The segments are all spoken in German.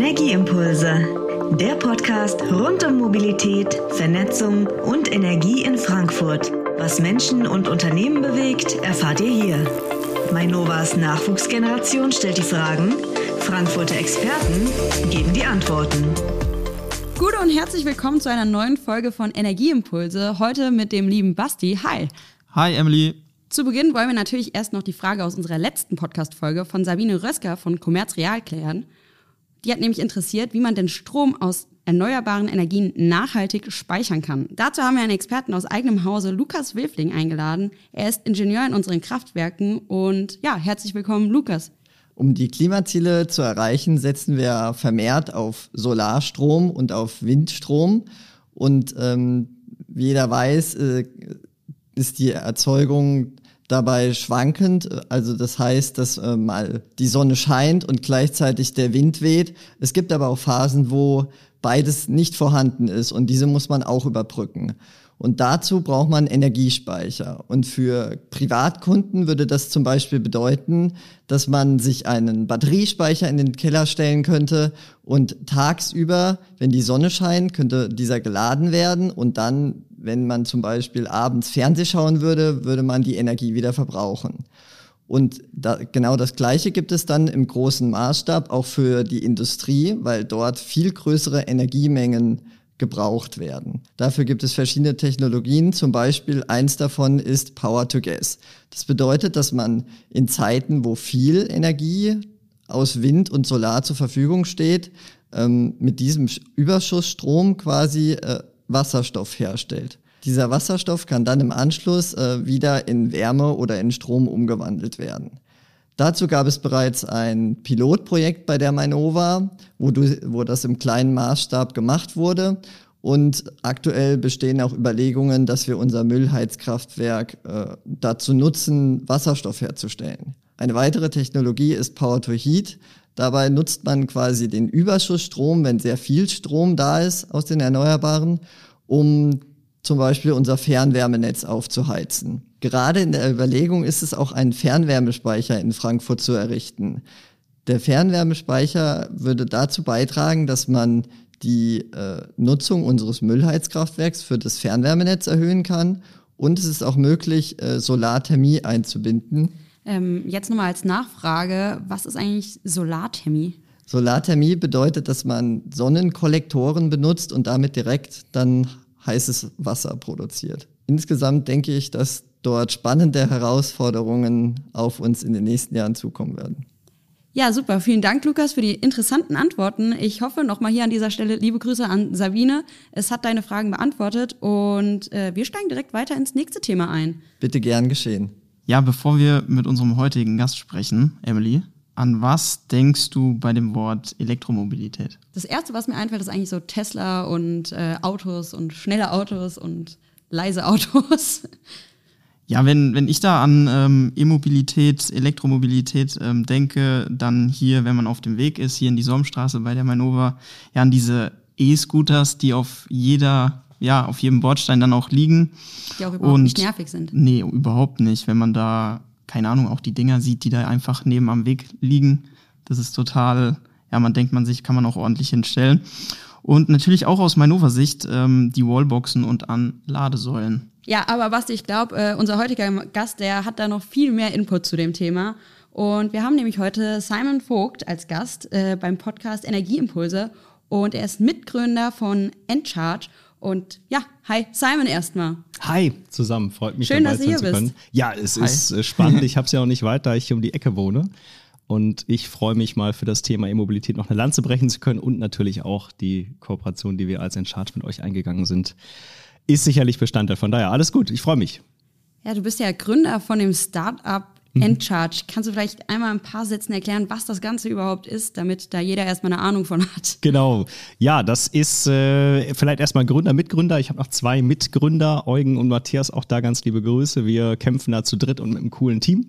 Energieimpulse, der Podcast rund um Mobilität, Vernetzung und Energie in Frankfurt. Was Menschen und Unternehmen bewegt, erfahrt ihr hier. Mainovas Nachwuchsgeneration stellt die Fragen, Frankfurter Experten geben die Antworten. Gute und herzlich willkommen zu einer neuen Folge von Energieimpulse. Heute mit dem lieben Basti. Hi. Hi, Emily. Zu Beginn wollen wir natürlich erst noch die Frage aus unserer letzten Podcast-Folge von Sabine Rösker von Commerz Real klären. Die hat nämlich interessiert, wie man den Strom aus erneuerbaren Energien nachhaltig speichern kann. Dazu haben wir einen Experten aus eigenem Hause, Lukas Wilfling, eingeladen. Er ist Ingenieur in unseren Kraftwerken und ja, herzlich willkommen, Lukas. Um die Klimaziele zu erreichen, setzen wir vermehrt auf Solarstrom und auf Windstrom. Und ähm, wie jeder weiß, äh, ist die Erzeugung dabei schwankend. Also das heißt, dass äh, mal die Sonne scheint und gleichzeitig der Wind weht. Es gibt aber auch Phasen, wo beides nicht vorhanden ist und diese muss man auch überbrücken. Und dazu braucht man Energiespeicher. Und für Privatkunden würde das zum Beispiel bedeuten, dass man sich einen Batteriespeicher in den Keller stellen könnte und tagsüber, wenn die Sonne scheint, könnte dieser geladen werden und dann, wenn man zum Beispiel abends Fernseh schauen würde, würde man die Energie wieder verbrauchen. Und da, genau das Gleiche gibt es dann im großen Maßstab auch für die Industrie, weil dort viel größere Energiemengen gebraucht werden. Dafür gibt es verschiedene Technologien, zum Beispiel eins davon ist Power to Gas. Das bedeutet, dass man in Zeiten, wo viel Energie aus Wind und Solar zur Verfügung steht, ähm, mit diesem Überschussstrom quasi äh, Wasserstoff herstellt. Dieser Wasserstoff kann dann im Anschluss äh, wieder in Wärme oder in Strom umgewandelt werden. Dazu gab es bereits ein Pilotprojekt bei der Mainova, wo, du, wo das im kleinen Maßstab gemacht wurde. Und aktuell bestehen auch Überlegungen, dass wir unser Müllheizkraftwerk äh, dazu nutzen, Wasserstoff herzustellen. Eine weitere Technologie ist Power to Heat. Dabei nutzt man quasi den Überschussstrom, wenn sehr viel Strom da ist aus den Erneuerbaren, um zum Beispiel unser Fernwärmenetz aufzuheizen. Gerade in der Überlegung ist es auch einen Fernwärmespeicher in Frankfurt zu errichten. Der Fernwärmespeicher würde dazu beitragen, dass man die äh, Nutzung unseres Müllheizkraftwerks für das Fernwärmenetz erhöhen kann und es ist auch möglich, äh, Solarthermie einzubinden. Ähm, jetzt nochmal als Nachfrage, was ist eigentlich Solarthermie? Solarthermie bedeutet, dass man Sonnenkollektoren benutzt und damit direkt dann heißes Wasser produziert. Insgesamt denke ich, dass dort spannende Herausforderungen auf uns in den nächsten Jahren zukommen werden. Ja, super. Vielen Dank, Lukas, für die interessanten Antworten. Ich hoffe nochmal hier an dieser Stelle liebe Grüße an Sabine. Es hat deine Fragen beantwortet und äh, wir steigen direkt weiter ins nächste Thema ein. Bitte gern geschehen. Ja, bevor wir mit unserem heutigen Gast sprechen, Emily, an was denkst du bei dem Wort Elektromobilität? Das erste, was mir einfällt, ist eigentlich so Tesla und äh, Autos und schnelle Autos und leise Autos. Ja, wenn, wenn ich da an ähm, E-Mobilität, Elektromobilität ähm, denke, dann hier, wenn man auf dem Weg ist, hier in die Somstraße bei der Mainova, ja, an diese E-Scooters, die auf jeder, ja, auf jedem Bordstein dann auch liegen. Die auch überhaupt Und, nicht nervig sind. Nee, überhaupt nicht. Wenn man da, keine Ahnung, auch die Dinger sieht, die da einfach neben am Weg liegen, das ist total, ja, man denkt man sich, kann man auch ordentlich hinstellen. Und natürlich auch aus Mainova Sicht ähm, die Wallboxen und an Ladesäulen. Ja, aber Basti, ich glaube, äh, unser heutiger Gast, der hat da noch viel mehr Input zu dem Thema. Und wir haben nämlich heute Simon Vogt als Gast äh, beim Podcast Energieimpulse. Und er ist Mitgründer von Encharge. Und ja, hi Simon erstmal. Hi zusammen, freut mich Schön, dabei dass sein zu können. Bist. Ja, es hi. ist äh, spannend. Ich habe es ja auch nicht weit, da ich hier um die Ecke wohne. Und ich freue mich mal für das Thema E-Mobilität noch eine Lanze brechen zu können und natürlich auch die Kooperation, die wir als Encharge mit euch eingegangen sind, ist sicherlich Bestandteil. Von daher alles gut, ich freue mich. Ja, du bist ja Gründer von dem Startup mhm. Encharge. Kannst du vielleicht einmal ein paar Sätzen erklären, was das Ganze überhaupt ist, damit da jeder erstmal eine Ahnung von hat? Genau. Ja, das ist äh, vielleicht erstmal Gründer, Mitgründer. Ich habe noch zwei Mitgründer, Eugen und Matthias. Auch da ganz liebe Grüße. Wir kämpfen da zu dritt und mit einem coolen Team.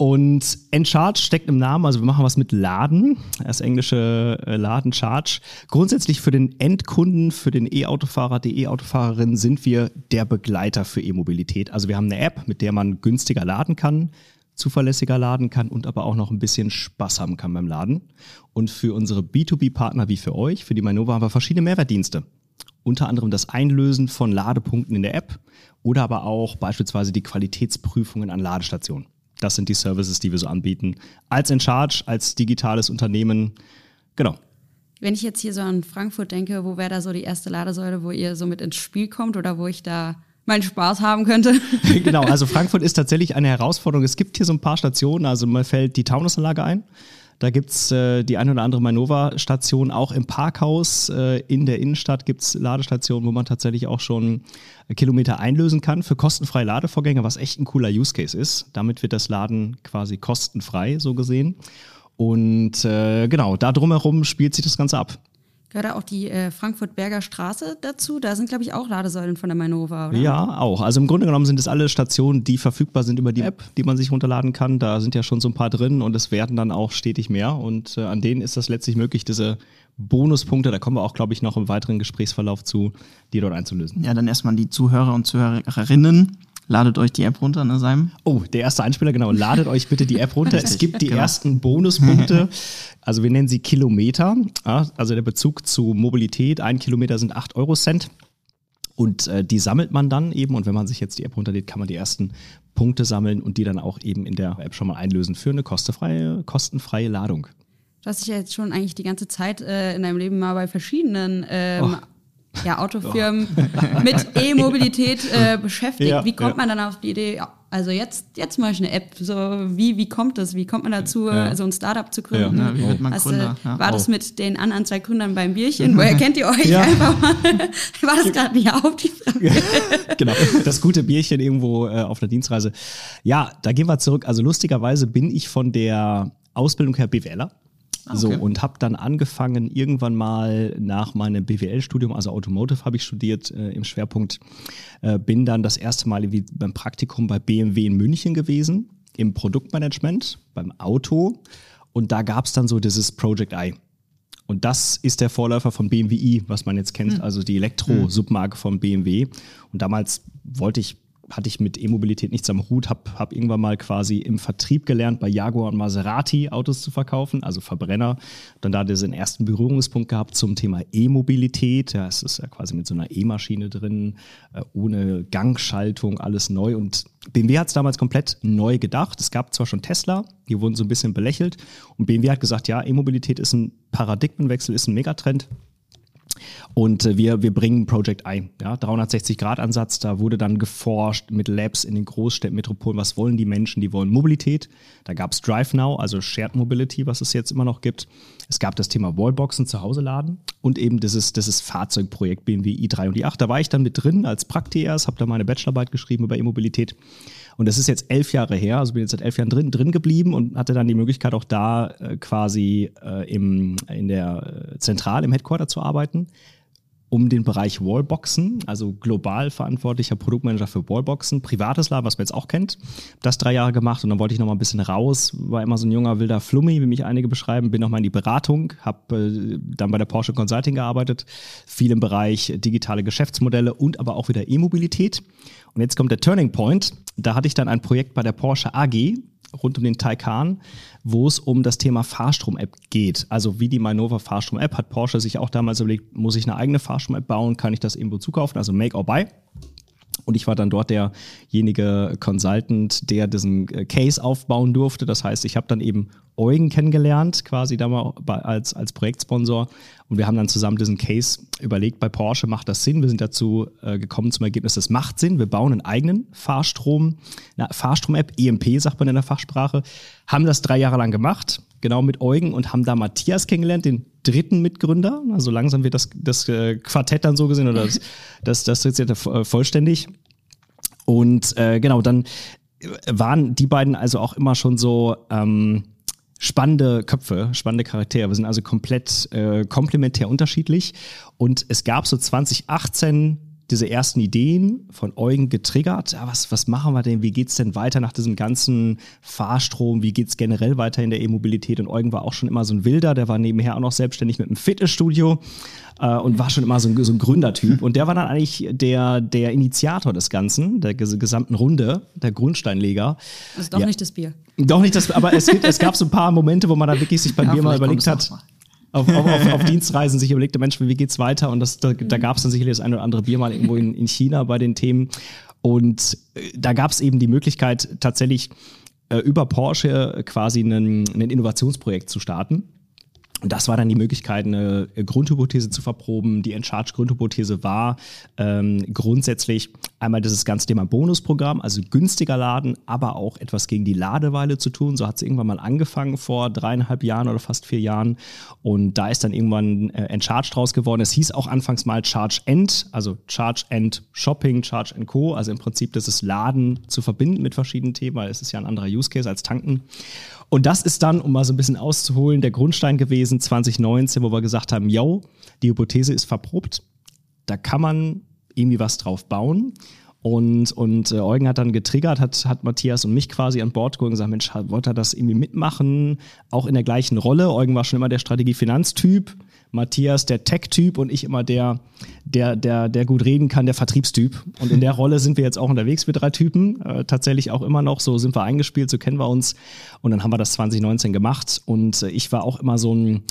Und Encharge steckt im Namen, also wir machen was mit Laden, das englische äh, Laden Charge. Grundsätzlich für den Endkunden, für den E-Autofahrer, die E-Autofahrerin sind wir der Begleiter für E-Mobilität. Also wir haben eine App, mit der man günstiger laden kann, zuverlässiger laden kann und aber auch noch ein bisschen Spaß haben kann beim Laden. Und für unsere B2B-Partner wie für euch, für die Mainova, haben wir verschiedene Mehrwertdienste. Unter anderem das Einlösen von Ladepunkten in der App oder aber auch beispielsweise die Qualitätsprüfungen an Ladestationen. Das sind die Services, die wir so anbieten. Als in Charge, als digitales Unternehmen. Genau. Wenn ich jetzt hier so an Frankfurt denke, wo wäre da so die erste Ladesäule, wo ihr so mit ins Spiel kommt oder wo ich da meinen Spaß haben könnte? genau, also Frankfurt ist tatsächlich eine Herausforderung. Es gibt hier so ein paar Stationen, also mir fällt die Taunusanlage ein. Da gibt's äh, die eine oder andere Manova-Station. Auch im Parkhaus äh, in der Innenstadt gibt's Ladestationen, wo man tatsächlich auch schon Kilometer einlösen kann für kostenfreie Ladevorgänge, was echt ein cooler Use Case ist. Damit wird das Laden quasi kostenfrei, so gesehen. Und äh, genau, da drumherum spielt sich das Ganze ab. Gehört da auch die äh, Frankfurt-Berger Straße dazu? Da sind, glaube ich, auch Ladesäulen von der Mainova, oder? Ja, auch. Also im Grunde genommen sind es alle Stationen, die verfügbar sind über die App, die man sich runterladen kann. Da sind ja schon so ein paar drin und es werden dann auch stetig mehr. Und äh, an denen ist das letztlich möglich, diese Bonuspunkte, da kommen wir auch, glaube ich, noch im weiteren Gesprächsverlauf zu, die dort einzulösen. Ja, dann erstmal die Zuhörer und Zuhörerinnen. Ladet euch die App runter, ne, Simon? Oh, der erste Einspieler, genau. Ladet euch bitte die App runter. es gibt die genau. ersten Bonuspunkte. Also wir nennen sie Kilometer. Also der Bezug zu Mobilität. Ein Kilometer sind 8 Euro Cent. Und äh, die sammelt man dann eben. Und wenn man sich jetzt die App runterlädt, kann man die ersten Punkte sammeln und die dann auch eben in der App schon mal einlösen für eine kostenfreie, kostenfreie Ladung. Du hast dich ja jetzt schon eigentlich die ganze Zeit äh, in deinem Leben mal bei verschiedenen ähm, oh ja, Autofirmen mit E-Mobilität äh, beschäftigt. Ja, wie kommt ja. man dann auf die Idee, also jetzt, jetzt mache ich eine App. So, wie, wie kommt das? Wie kommt man dazu, ja. so ein Startup zu gründen? Ja, wie wird man also, Gründer? War das mit den anderen zwei Gründern beim Bierchen? Woher kennt ihr euch einfach mal? War das gerade nicht auf die Frage? genau, das gute Bierchen irgendwo äh, auf einer Dienstreise. Ja, da gehen wir zurück. Also lustigerweise bin ich von der Ausbildung her BWLer. Ah, okay. So, und habe dann angefangen, irgendwann mal nach meinem BWL-Studium, also Automotive habe ich studiert äh, im Schwerpunkt, äh, bin dann das erste Mal wie beim Praktikum bei BMW in München gewesen, im Produktmanagement, beim Auto. Und da gab es dann so dieses Project I. Und das ist der Vorläufer von BMW i, was man jetzt kennt, hm. also die Elektro-Submarke von BMW. Und damals wollte ich hatte ich mit E-Mobilität nichts am Hut, habe hab irgendwann mal quasi im Vertrieb gelernt, bei Jaguar und Maserati Autos zu verkaufen, also Verbrenner. Dann da diesen ersten Berührungspunkt gehabt zum Thema E-Mobilität. Ja, es ist ja quasi mit so einer E-Maschine drin, äh, ohne Gangschaltung, alles neu. Und BMW hat es damals komplett neu gedacht. Es gab zwar schon Tesla, die wurden so ein bisschen belächelt. Und BMW hat gesagt, ja, E-Mobilität ist ein Paradigmenwechsel, ist ein Megatrend. Und äh, wir, wir bringen Project ein, ja, 360-Grad-Ansatz. Da wurde dann geforscht mit Labs in den Großstädten, Metropolen. Was wollen die Menschen? Die wollen Mobilität. Da gab es Drive Now, also Shared Mobility, was es jetzt immer noch gibt. Es gab das Thema Wallboxen zu Hause laden und eben dieses, dieses Fahrzeugprojekt BMW i3 und i8. Da war ich dann mit drin als Praktiers, habe da meine Bachelorarbeit geschrieben über E-Mobilität. Und das ist jetzt elf Jahre her, also bin jetzt seit elf Jahren drin, drin geblieben und hatte dann die Möglichkeit auch da äh, quasi äh, im, in der äh, Zentral, im Headquarter zu arbeiten um den Bereich Wallboxen, also global verantwortlicher Produktmanager für Wallboxen, privates Laden, was man jetzt auch kennt. Das drei Jahre gemacht und dann wollte ich noch mal ein bisschen raus, war immer so ein junger wilder Flummi, wie mich einige beschreiben, bin noch mal in die Beratung, habe äh, dann bei der Porsche Consulting gearbeitet, viel im Bereich digitale Geschäftsmodelle und aber auch wieder E-Mobilität. Und jetzt kommt der Turning Point. Da hatte ich dann ein Projekt bei der Porsche AG rund um den Taycan, wo es um das Thema Fahrstrom-App geht. Also wie die Mainova Fahrstrom-App hat Porsche sich auch damals überlegt, muss ich eine eigene Fahrstrom-App bauen, kann ich das irgendwo zukaufen, also Make or Buy. Und ich war dann dort derjenige Consultant, der diesen äh, Case aufbauen durfte. Das heißt, ich habe dann eben Eugen kennengelernt, quasi da mal als, als Projektsponsor. Und wir haben dann zusammen diesen Case überlegt, bei Porsche macht das Sinn. Wir sind dazu äh, gekommen zum Ergebnis, das macht Sinn. Wir bauen einen eigenen Fahrstrom, Fahrstrom-App, EMP sagt man in der Fachsprache, haben das drei Jahre lang gemacht, genau mit Eugen und haben da Matthias kennengelernt, den dritten Mitgründer. Also langsam wird das, das äh, Quartett dann so gesehen oder das, das, das jetzt vollständig. Und äh, genau, dann waren die beiden also auch immer schon so ähm, spannende Köpfe, spannende Charaktere. Wir sind also komplett äh, komplementär unterschiedlich. Und es gab so 2018 diese ersten Ideen von Eugen getriggert. Ja, was, was machen wir denn? Wie geht's denn weiter nach diesem ganzen Fahrstrom? Wie geht's generell weiter in der E-Mobilität? Und Eugen war auch schon immer so ein Wilder, der war nebenher auch noch selbstständig mit einem Fitnessstudio äh, und war schon immer so ein, so ein Gründertyp. Und der war dann eigentlich der, der Initiator des Ganzen, der gesamten Runde, der Grundsteinleger. Das ist doch ja. nicht das Bier. Doch nicht das, aber es, gibt, es gab so ein paar Momente, wo man da wirklich sich beim ja, Bier mal überlegt hat, auf, auf, auf, auf Dienstreisen sich überlegte, Mensch, wie geht's weiter? Und das, da, da gab es dann sicherlich das eine oder andere Bier mal irgendwo in, in China bei den Themen. Und äh, da gab es eben die Möglichkeit, tatsächlich äh, über Porsche quasi ein Innovationsprojekt zu starten. Und das war dann die Möglichkeit, eine Grundhypothese zu verproben. Die Encharge-Grundhypothese war ähm, grundsätzlich einmal dieses ganze Thema Bonusprogramm, also günstiger laden, aber auch etwas gegen die Ladeweile zu tun. So hat es irgendwann mal angefangen vor dreieinhalb Jahren oder fast vier Jahren. Und da ist dann irgendwann äh, Encharge draus geworden. Es hieß auch anfangs mal Charge End, also Charge End Shopping, Charge End Co. Also im Prinzip das ist Laden zu verbinden mit verschiedenen Themen, weil es ist ja ein anderer Use Case als Tanken. Und das ist dann, um mal so ein bisschen auszuholen, der Grundstein gewesen 2019, wo wir gesagt haben, yo, die Hypothese ist verprobt, da kann man irgendwie was drauf bauen. Und, und äh, Eugen hat dann getriggert, hat, hat Matthias und mich quasi an Bord geholt und gesagt, Mensch, wollte er das irgendwie mitmachen? Auch in der gleichen Rolle. Eugen war schon immer der Strategie-Finanztyp. Matthias der Tech-Typ und ich immer der, der, der, der gut reden kann, der Vertriebstyp. Und in der Rolle sind wir jetzt auch unterwegs, wir drei Typen. Äh, tatsächlich auch immer noch, so sind wir eingespielt, so kennen wir uns. Und dann haben wir das 2019 gemacht. Und äh, ich war auch immer so ein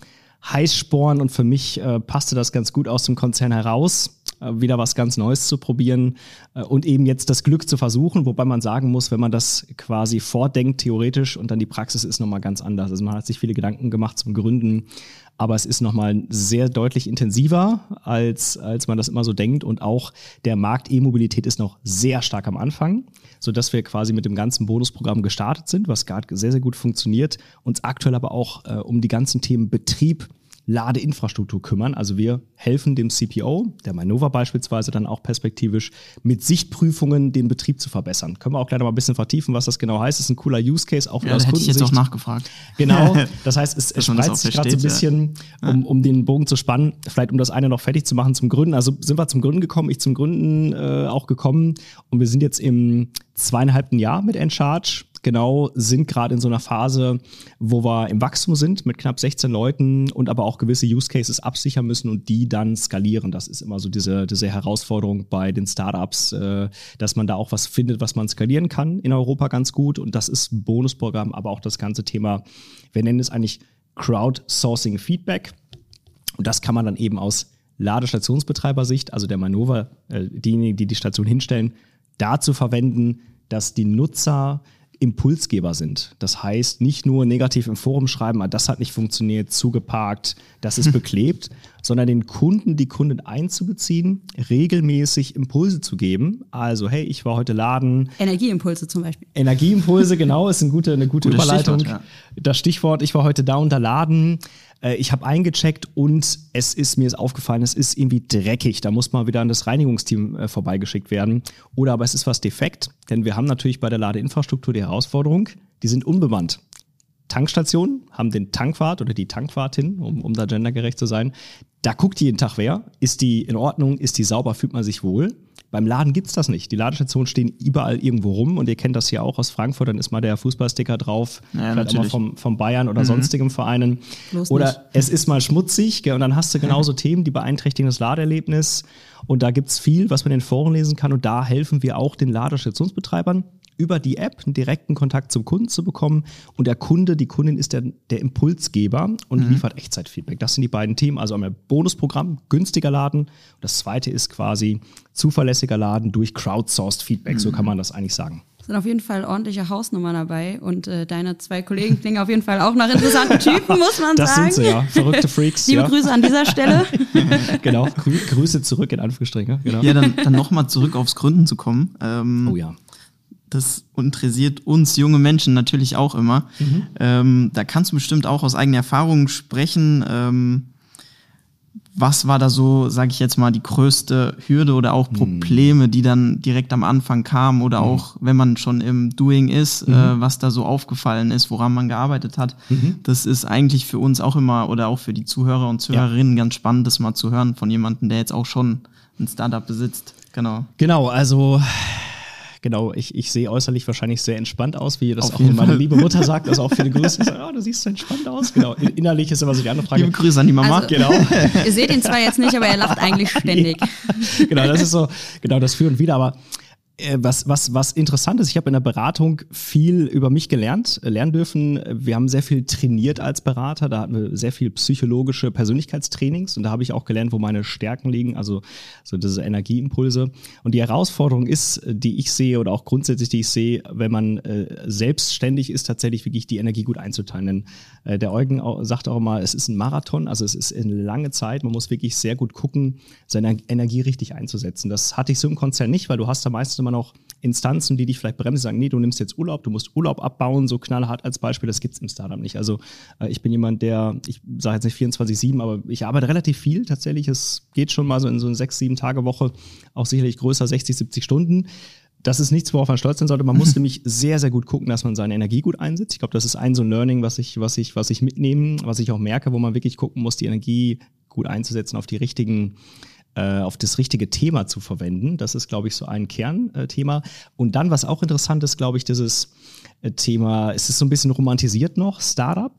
Heißsporn und für mich äh, passte das ganz gut aus dem Konzern heraus, wieder was ganz Neues zu probieren äh, und eben jetzt das Glück zu versuchen, wobei man sagen muss, wenn man das quasi vordenkt, theoretisch und dann die Praxis ist nochmal ganz anders. Also man hat sich viele Gedanken gemacht zum Gründen, aber es ist nochmal sehr deutlich intensiver, als, als man das immer so denkt. Und auch der Markt E-Mobilität ist noch sehr stark am Anfang, sodass wir quasi mit dem ganzen Bonusprogramm gestartet sind, was gerade sehr, sehr gut funktioniert, uns aktuell aber auch äh, um die ganzen Themen Betrieb, Ladeinfrastruktur kümmern. Also wir helfen dem CPO, der Mainova beispielsweise dann auch perspektivisch, mit Sichtprüfungen den Betrieb zu verbessern. Können wir auch gleich noch mal ein bisschen vertiefen, was das genau heißt. Das ist ein cooler Use Case, auch ja, aus hätte ich jetzt auch nachgefragt. Genau, das heißt, es, es spreizt sich gerade so ein bisschen, ja. um, um den Bogen zu spannen, vielleicht um das eine noch fertig zu machen zum Gründen. Also sind wir zum Gründen gekommen, ich zum Gründen äh, auch gekommen und wir sind jetzt im zweieinhalbten Jahr mit Encharge genau sind gerade in so einer Phase, wo wir im Wachstum sind mit knapp 16 Leuten und aber auch gewisse Use Cases absichern müssen und die dann skalieren. Das ist immer so diese, diese Herausforderung bei den Startups, äh, dass man da auch was findet, was man skalieren kann in Europa ganz gut. Und das ist ein Bonusprogramm, aber auch das ganze Thema, wir nennen es eigentlich Crowdsourcing Feedback. Und das kann man dann eben aus Ladestationsbetreiber-Sicht, also der Manova, äh, diejenigen, die die Station hinstellen, dazu verwenden, dass die Nutzer Impulsgeber sind. Das heißt, nicht nur negativ im Forum schreiben, ah, das hat nicht funktioniert, zugeparkt, das ist beklebt, sondern den Kunden, die Kunden einzubeziehen, regelmäßig Impulse zu geben. Also, hey, ich war heute laden. Energieimpulse zum Beispiel. Energieimpulse, genau, ist eine gute, eine gute Überleitung. Stichwort, ja. Das Stichwort, ich war heute da unter Laden. Äh, ich habe eingecheckt und es ist mir ist aufgefallen, es ist irgendwie dreckig. Da muss mal wieder an das Reinigungsteam äh, vorbeigeschickt werden. Oder aber es ist was defekt, denn wir haben natürlich bei der Ladeinfrastruktur die Herausforderung, die sind unbemannt. Tankstationen haben den Tankwart oder die Tankwartin, um, um da gendergerecht zu sein. Da guckt jeden Tag wer. Ist die in Ordnung? Ist die sauber? Fühlt man sich wohl? Beim Laden gibt's das nicht. Die Ladestationen stehen überall irgendwo rum und ihr kennt das ja auch aus Frankfurt, dann ist mal der Fußballsticker drauf, ja, vielleicht auch mal vom, vom Bayern oder mhm. sonstigen Vereinen. Bloß oder nicht. es ist mal schmutzig gell, und dann hast du genauso Themen, die beeinträchtigen das Ladeerlebnis. Und da gibt's viel, was man in den Foren lesen kann und da helfen wir auch den Ladestationsbetreibern über die App einen direkten Kontakt zum Kunden zu bekommen. Und der Kunde, die Kundin ist der, der Impulsgeber und mhm. liefert Echtzeitfeedback. Das sind die beiden Themen. Also einmal Bonusprogramm, günstiger Laden. Und das zweite ist quasi zuverlässiger Laden durch crowdsourced Feedback. Mhm. So kann man das eigentlich sagen sind auf jeden Fall ordentliche Hausnummern dabei und äh, deine zwei Kollegen klingen auf jeden Fall auch nach interessanten Typen, muss man das sagen. Das sind sie, ja. Verrückte Freaks. Liebe ja. Grüße an dieser Stelle. genau, Grü Grüße zurück in Anführungsstrichen. Genau. Ja, dann, dann nochmal zurück aufs Gründen zu kommen. Ähm, oh ja das interessiert uns junge Menschen natürlich auch immer. Mhm. Ähm, da kannst du bestimmt auch aus eigener Erfahrung sprechen. Ähm, was war da so, sage ich jetzt mal, die größte Hürde oder auch mhm. Probleme, die dann direkt am Anfang kamen oder mhm. auch, wenn man schon im Doing ist, äh, mhm. äh, was da so aufgefallen ist, woran man gearbeitet hat. Mhm. Das ist eigentlich für uns auch immer oder auch für die Zuhörer und Zuhörerinnen ja. ganz spannend, das mal zu hören von jemandem, der jetzt auch schon ein Startup besitzt. Genau. Genau, also genau, ich, ich sehe äußerlich wahrscheinlich sehr entspannt aus, wie das Auf auch meine liebe Mutter sagt. Also auch viele Grüße. Sage, oh, du siehst so entspannt aus. Genau. In- Innerlich ist immer so die andere Frage. Liebe Grüße an die Mama. Also- Genau. Ihr seht ihn zwar jetzt nicht, aber er lacht eigentlich ständig. genau, das ist so, genau das Für und Wider. Aber was, was, was interessant ist, ich habe in der Beratung viel über mich gelernt, äh, lernen dürfen. Wir haben sehr viel trainiert als Berater. Da hatten wir sehr viel psychologische Persönlichkeitstrainings und da habe ich auch gelernt, wo meine Stärken liegen, also so diese Energieimpulse. Und die Herausforderung ist, äh, die ich sehe oder auch grundsätzlich, die ich sehe, wenn man äh, selbstständig ist, tatsächlich wirklich die Energie gut einzuteilen. Denn äh, der Eugen auch, sagt auch immer, es ist ein Marathon, also es ist eine lange Zeit. Man muss wirklich sehr gut gucken, seine Energie richtig einzusetzen. Das hatte ich so im Konzern nicht, weil du hast da meistens immer noch Instanzen, die dich vielleicht bremsen, sagen, nee, du nimmst jetzt Urlaub, du musst Urlaub abbauen, so knallhart als Beispiel, das gibt's im Startup nicht. Also äh, ich bin jemand, der, ich sage jetzt nicht 24-7, aber ich arbeite relativ viel tatsächlich. Es geht schon mal so in so eine sechs, sieben Tage Woche, auch sicherlich größer, 60, 70 Stunden. Das ist nichts, worauf man stolz sein sollte. Man muss nämlich sehr, sehr gut gucken, dass man seine Energie gut einsetzt. Ich glaube, das ist ein so ein Learning, was ich, was ich, was ich mitnehme, was ich auch merke, wo man wirklich gucken muss, die Energie gut einzusetzen auf die richtigen äh, auf das richtige Thema zu verwenden. Das ist, glaube ich, so ein Kernthema. Und dann, was auch interessant ist, glaube ich, dieses äh, Thema, es ist so ein bisschen romantisiert noch, Startup.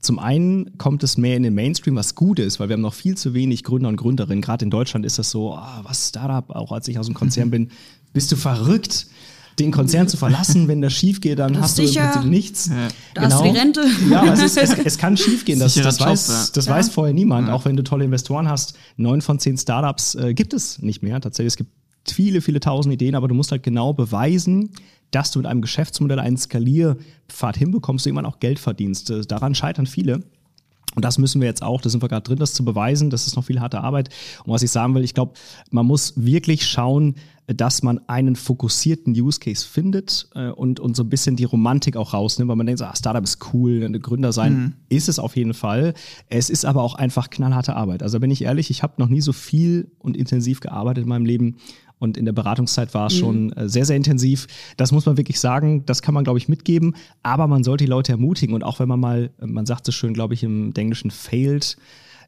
Zum einen kommt es mehr in den Mainstream, was gut ist, weil wir haben noch viel zu wenig Gründer und Gründerinnen. Gerade in Deutschland ist das so, ah, was Startup, auch als ich aus dem Konzern bin, bist du verrückt, den Konzern zu verlassen, wenn das schief geht, dann Das hast du im sicher. Prinzip nichts. Da hast du die Rente. Ja, es, ist, es, es kann schief gehen. Das, das, Job, weiß, ja. das Ja. weiß vorher niemand. Auch wenn du tolle Investoren hast, neun von zehn Startups äh, gibt es nicht mehr. Tatsächlich, es gibt viele, viele tausend Ideen, aber du musst halt genau beweisen, dass du mit einem Geschäftsmodell einen Skalierpfad hinbekommst, du irgendwann auch Geld verdienst. Äh, Daran scheitern viele. Und das müssen wir jetzt auch, da sind wir gerade drin, das zu beweisen. Das ist noch viel harte Arbeit. Und was ich sagen will, ich glaube, man muss wirklich schauen, dass man einen fokussierten Use Case findet äh, und, und so ein bisschen die Romantik auch rausnimmt, weil man denkt, so, ah, Startup ist cool, eine Gründer sein ist es auf jeden Fall. Es ist aber auch einfach knallharte Arbeit. Also bin ich ehrlich, ich habe noch nie so viel und intensiv gearbeitet in meinem Leben. Und in der Beratungszeit war es schon äh, sehr, sehr intensiv. Das muss man wirklich sagen. Das kann man, glaube ich, mitgeben. Aber man sollte die Leute ermutigen. Und auch wenn man mal, äh, man sagt es schön, glaube ich, im Englischen failed,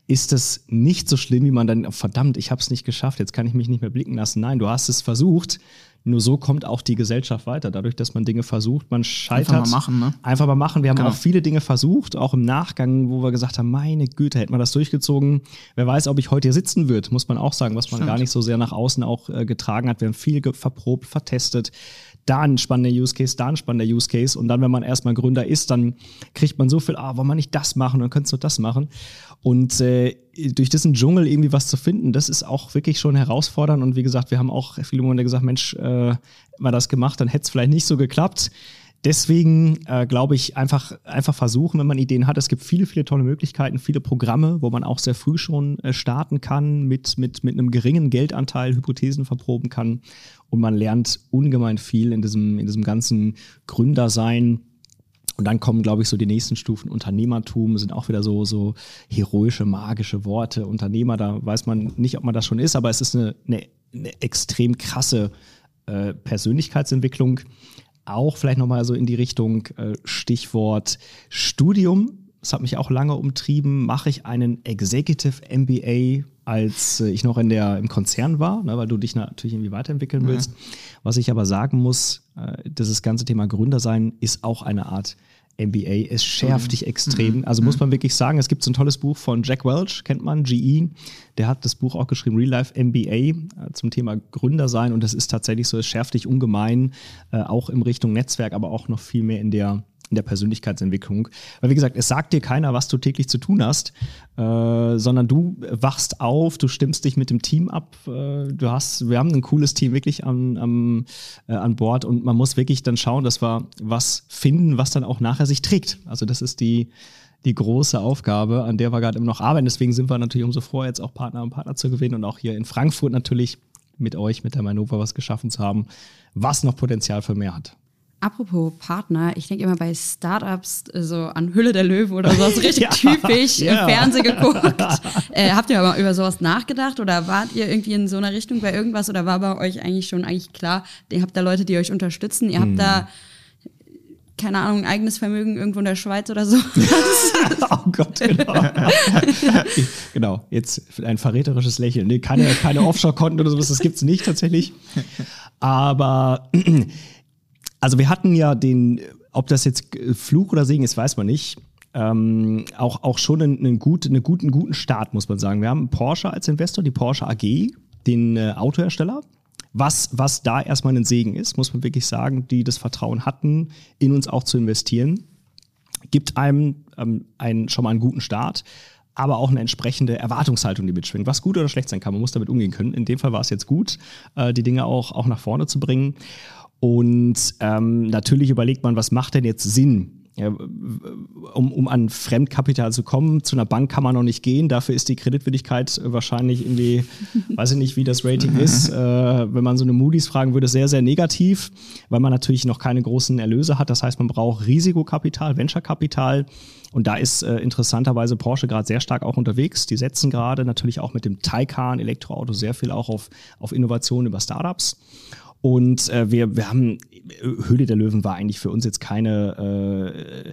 ist es nicht so schlimm, wie man dann, oh, verdammt, ich habe es nicht geschafft, jetzt kann ich mich nicht mehr blicken lassen. Nein, du hast es versucht. Nur so kommt auch die Gesellschaft weiter. Dadurch, dass man Dinge versucht, man scheitert. Einfach mal machen, ne? Einfach mal machen. Wir haben Genau. auch viele Dinge versucht, auch im Nachgang, wo wir gesagt haben, meine Güte, hätten wir das durchgezogen. Wer weiß, ob ich heute hier sitzen wird, muss man auch sagen, was man Stimmt. gar nicht so sehr nach außen auch äh, getragen hat. Wir haben viel verprobt, vertestet. Da ein spannender Use Case, da ein spannender Use Case. Und dann, wenn man erstmal Gründer ist, dann kriegt man so viel, ah, wollen wir nicht das machen, dann könntest du das machen. Und äh, durch diesen Dschungel irgendwie was zu finden, das ist auch wirklich schon herausfordernd. Und wie gesagt, wir haben auch viele Momente gesagt, Mensch, äh, hätten wir das gemacht, dann hätte es vielleicht nicht so geklappt. Deswegen äh, glaube ich, einfach, einfach versuchen, wenn man Ideen hat. Es gibt viele, viele tolle Möglichkeiten, viele Programme, wo man auch sehr früh schon äh, starten kann, mit, mit, mit einem geringen Geldanteil Hypothesen verproben kann. Und man lernt ungemein viel in diesem, in diesem ganzen Gründersein. Und dann kommen, glaube ich, so die nächsten Stufen. Unternehmertum sind auch wieder so, so heroische, magische Worte. Unternehmer, da weiß man nicht, ob man das schon ist, aber es ist eine, eine, eine extrem krasse äh, Persönlichkeitsentwicklung. Auch vielleicht nochmal so in die Richtung äh, Stichwort Studium. Das hat mich auch lange umtrieben. Mache ich einen Executive MBA, als äh, ich noch in der, im Konzern war, ne, weil du dich natürlich irgendwie weiterentwickeln willst. Was ich aber sagen muss, äh, dieses ganze Thema Gründersein ist auch eine Art MBA. Es schärft dich extrem. Also muss man wirklich sagen, es gibt so ein tolles Buch von Jack Welch, kennt man, GE. Der hat das Buch auch geschrieben, Real Life MBA, äh, zum Thema Gründersein. Und das ist tatsächlich so, es schärft dich ungemein, äh, auch in Richtung Netzwerk, aber auch noch viel mehr in der in der Persönlichkeitsentwicklung. Weil wie gesagt, es sagt dir keiner, was du täglich zu tun hast, äh, sondern du wachst auf, du stimmst dich mit dem Team ab. Äh, du hast, wir haben ein cooles Team wirklich an, am, äh, an Bord und man muss wirklich dann schauen, dass wir was finden, was dann auch nachher sich trägt. Also das ist die die große Aufgabe, an der wir gerade immer noch arbeiten. Deswegen sind wir natürlich umso froh, jetzt auch Partner und Partner zu gewinnen und auch hier in Frankfurt natürlich mit euch, mit der Manova was geschaffen zu haben, was noch Potenzial für mehr hat. Apropos Partner, ich denke immer bei Startups äh, so an Hülle der Löwen oder sowas richtig Ja, typisch ja. im Fernsehen geguckt. äh, habt ihr aber über sowas nachgedacht oder wart ihr irgendwie in so einer Richtung bei irgendwas oder war bei euch eigentlich schon eigentlich klar, ihr habt da Leute, die euch unterstützen, ihr habt da keine Ahnung, ein eigenes Vermögen irgendwo in der Schweiz oder so. oh Gott, genau. genau, jetzt ein verräterisches Lächeln. Nee, keine, keine Offshore-Konten oder sowas, das gibt's nicht tatsächlich. Aber also wir hatten ja den, ob das jetzt Fluch oder Segen ist, weiß man nicht. Ähm, auch, auch schon einen, einen, gut, einen guten, guten Start, muss man sagen. Wir haben Porsche als Investor, die Porsche AG, den äh, Autohersteller. Was, was da erstmal ein Segen ist, muss man wirklich sagen, die das Vertrauen hatten, in uns auch zu investieren, gibt einem ähm, einen, schon mal einen guten Start, aber auch eine entsprechende Erwartungshaltung, die mitschwingt, was gut oder schlecht sein kann. Man muss damit umgehen können. In dem Fall war es jetzt gut, äh, die Dinge auch, auch nach vorne zu bringen. Und ähm, natürlich überlegt man, was macht denn jetzt Sinn? Ja, um, um an Fremdkapital zu kommen, zu einer Bank kann man noch nicht gehen. Dafür ist die Kreditwürdigkeit wahrscheinlich irgendwie, weiß ich nicht, wie das Rating ist. Äh, wenn man so eine Moody's fragen würde, sehr, sehr negativ, weil man natürlich noch keine großen Erlöse hat. Das heißt, man braucht Risikokapital, Venture-Kapital. Und da ist äh, interessanterweise Porsche gerade sehr stark auch unterwegs. Die setzen gerade natürlich auch mit dem Taycan Elektroauto sehr viel auch auf, auf Innovationen über Startups. Und äh, wir, wir haben, Höhle der Löwen war eigentlich für uns jetzt keine, äh,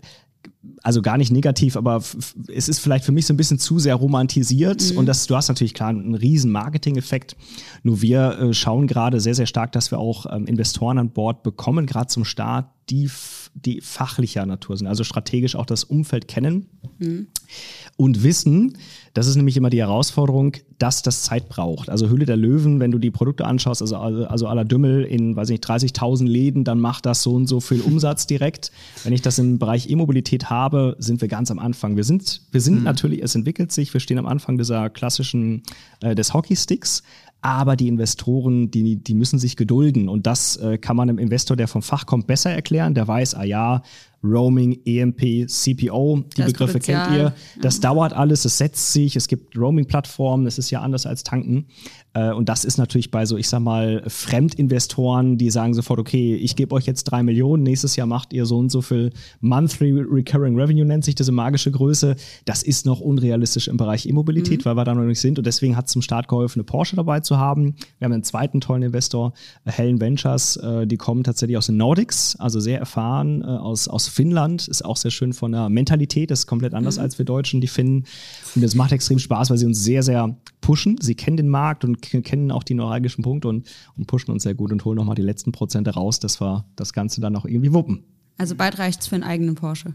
also gar nicht negativ, aber es ist vielleicht für mich so ein bisschen zu sehr romantisiert mhm. und das, du hast natürlich klar einen riesen Marketing-Effekt. Nur wir äh, schauen gerade sehr, sehr stark, dass wir auch ähm, Investoren an Bord bekommen, gerade zum Start, die, die fachlicher Natur sind, also strategisch auch das Umfeld kennen. Mhm und wissen, das ist nämlich immer die Herausforderung, dass das Zeit braucht. Also Hülle der Löwen, wenn du die Produkte anschaust, also, also aller Dümmel in, weiß nicht, 30.000 Läden, dann macht das so und so viel Umsatz direkt. Wenn ich das im Bereich E-Mobilität habe, sind wir ganz am Anfang. Wir sind, wir sind mhm. natürlich, es entwickelt sich, wir stehen am Anfang dieser klassischen, äh, des Hockeysticks, aber die Investoren, die, die müssen sich gedulden. Und das äh, kann man einem Investor, der vom Fach kommt, besser erklären. Der weiß, ah ja, Roaming, EMP, CPO, die das Begriffe Potenzial. kennt ihr. Das ja. dauert alles, es setzt sich, es gibt Roaming-Plattformen, das ist ja anders als Tanken. Äh, und das ist natürlich bei so, ich sag mal, Fremdinvestoren, die sagen sofort, okay, ich gebe euch jetzt drei Millionen, nächstes Jahr macht ihr so und so viel Monthly Recurring Revenue, nennt sich diese magische Größe. Das ist noch unrealistisch im Bereich E-Mobilität, mhm. weil wir da noch nicht sind. Und deswegen hat es zum Start geholfen, eine Porsche dabei zu haben. Wir haben einen zweiten tollen Investor, äh, Helen Ventures, äh, die kommen tatsächlich aus den Nordics, also sehr erfahren aus, aus Finnland, ist auch sehr schön von der Mentalität, das ist komplett anders mhm. als wir Deutschen, die Finnen. Und das macht extrem Spaß, weil sie uns sehr, sehr pushen. Sie kennen den Markt und kennen auch die neuralgischen Punkte und, und pushen uns sehr gut und holen nochmal die letzten Prozente raus, dass wir das Ganze dann auch irgendwie wuppen. Also bald reicht es für einen eigenen Porsche.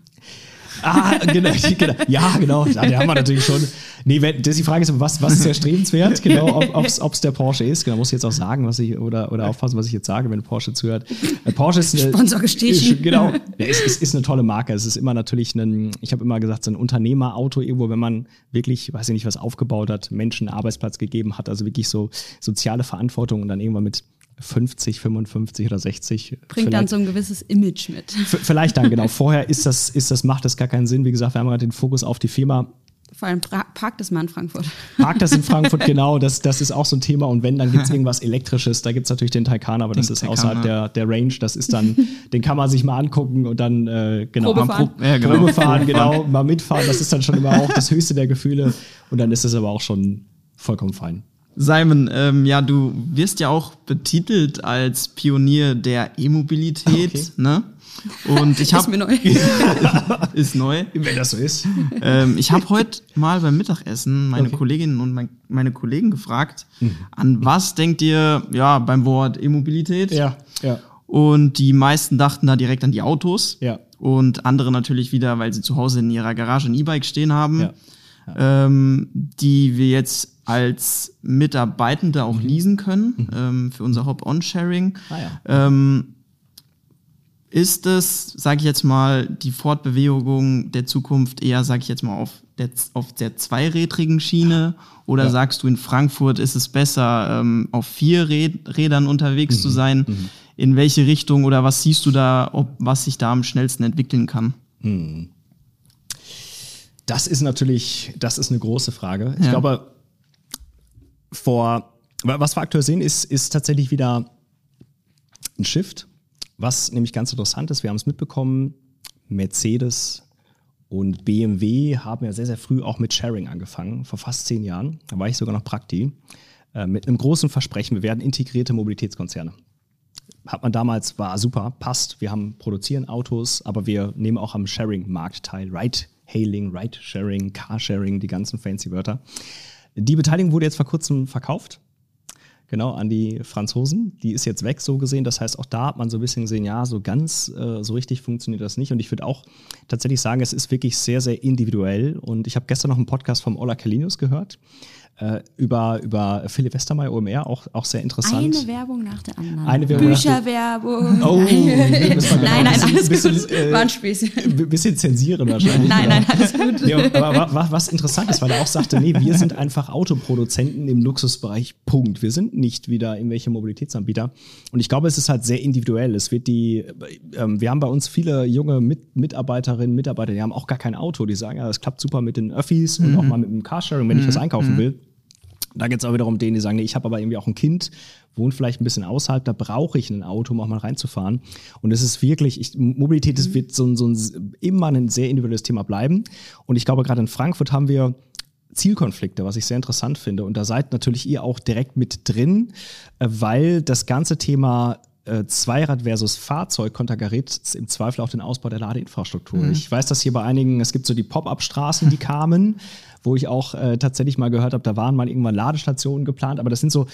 Ah, genau, genau. Ja, genau. Ja, den haben wir natürlich schon. Nee, wenn, das die Frage ist, was, was ist erstrebenswert? Genau, ob es der Porsche ist. Genau, muss ich jetzt auch sagen, was ich, oder, oder aufpassen, was ich jetzt sage, wenn Porsche zuhört. Porsche ist eine. Sponsor gestiegen. Genau. Ja, es ist, ist eine tolle Marke. Es ist immer natürlich ein, ich habe immer gesagt, so ein Unternehmerauto irgendwo, wenn man wirklich, weiß ich nicht, was aufgebaut hat, Menschen Arbeitsplatz gegeben hat, also wirklich so soziale Verantwortung und dann irgendwann mit 50, 55 oder 60. Bringt dann so ein gewisses Image mit. Vielleicht dann, genau. Vorher ist das, ist das, macht das gar keinen Sinn. Wie gesagt, wir haben gerade den Fokus auf die Firma. Vor allem parkt das mal in Frankfurt. Parkt das in Frankfurt, genau. Das, das ist auch so ein Thema. Und wenn, dann gibt es irgendwas Elektrisches. Da gibt es natürlich den Taycan, aber den das ist Taycan, außerhalb der, der Range. Das ist dann, den kann man sich mal angucken und dann, äh, genau, Probe fahren. Pro, ja, genau. Probe fahren, genau, mal mitfahren. Das ist dann schon immer auch das höchste der Gefühle. Und dann ist es aber auch schon vollkommen fein. Simon, ähm, ja, du wirst ja auch betitelt als Pionier der E-Mobilität, okay. ne? Und ich habe ist mir neu. ist neu. Wenn das so ist. Ähm, ich habe heute mal beim Mittagessen meine okay. Kolleginnen und mein, meine Kollegen gefragt, mhm. an was denkt ihr ja beim Wort E-Mobilität? Ja, ja. Und die meisten dachten da direkt an die Autos. Ja. Und andere natürlich wieder, weil sie zu Hause in ihrer Garage ein E-Bike stehen haben. Ja. Ja. Ähm, die wir jetzt als Mitarbeitende auch mhm. leasen können mhm. ähm, für unser Hop-on-Sharing. Ah, ja. ähm, ist es, sage ich jetzt mal, die Fortbewegung der Zukunft eher, sage ich jetzt mal, auf der, auf der zweirädrigen Schiene? Oder ja. sagst du, in Frankfurt ist es besser, ähm, auf vier Rädern unterwegs mhm. zu sein? Mhm. In welche Richtung oder was siehst du da, ob, was sich da am schnellsten entwickeln kann? Mhm. Das ist natürlich, das ist eine große Frage. Ich ja. glaube, vor, was wir aktuell sehen, ist, ist tatsächlich wieder ein Shift, was nämlich ganz interessant ist. Wir haben es mitbekommen, Mercedes und BMW haben ja sehr, sehr früh auch mit Sharing angefangen, vor fast zehn Jahren. Da war ich sogar noch Prakti, äh, mit einem großen Versprechen, wir werden integrierte Mobilitätskonzerne. hat man damals, war super, passt. Wir haben produzieren Autos, aber wir nehmen auch am Sharing-Markt teil. Ride-Hailing, Ride-Sharing, Carsharing, die ganzen fancy Wörter. Die Beteiligung wurde jetzt vor kurzem verkauft. Genau, an die Franzosen. Die ist jetzt weg, so gesehen. Das heißt, auch da hat man so ein bisschen gesehen, ja, so ganz äh, so richtig funktioniert das nicht. Und ich würde auch tatsächlich sagen, es ist wirklich sehr, sehr individuell. Und ich habe gestern noch einen Podcast vom Ola Kalinius gehört über, über Philipp Westermeier OMR, auch, auch sehr interessant. Eine Werbung nach der anderen. Eine Werbung Bücherwerbung. Oh, nein, nein, nein, alles bisschen, gut. äh, War ein Späßchen. Ein bisschen zensieren wahrscheinlich. Nein, nein, alles gut. Ja, aber wa- wa- was interessant ist, weil er auch sagte, nee, wir sind einfach Autoproduzenten im Luxusbereich, Punkt. Wir sind nicht wieder irgendwelche Mobilitätsanbieter. Und ich glaube, es ist halt sehr individuell. Es wird die, ähm, wir haben bei uns viele junge Mit Mitarbeiterinnen, Mitarbeiter, die haben auch gar kein Auto. Die sagen, ja, das klappt super mit den Öffis und auch mal mit dem Carsharing, wenn ich was einkaufen will. Da geht es auch wiederum denen, die sagen, nee, ich habe aber irgendwie auch ein Kind, wohne vielleicht ein bisschen außerhalb, da brauche ich ein Auto, um auch mal reinzufahren. Und es ist wirklich, ich, Mobilität das wird so, ein- so ein, immer ein sehr individuelles Thema bleiben. Und ich glaube, gerade in Frankfurt haben wir Zielkonflikte, was ich sehr interessant finde. Und da seid natürlich ihr auch direkt mit drin, äh, weil das ganze Thema äh, Zweirad versus Fahrzeug konterkariert im Zweifel auch den Ausbau der Ladeinfrastruktur. Ich weiß, dass hier bei einigen, es gibt so die Pop-up-Straßen, die kamen, wo ich auch äh, tatsächlich mal gehört habe, da waren mal irgendwann Ladestationen geplant, aber das sind so,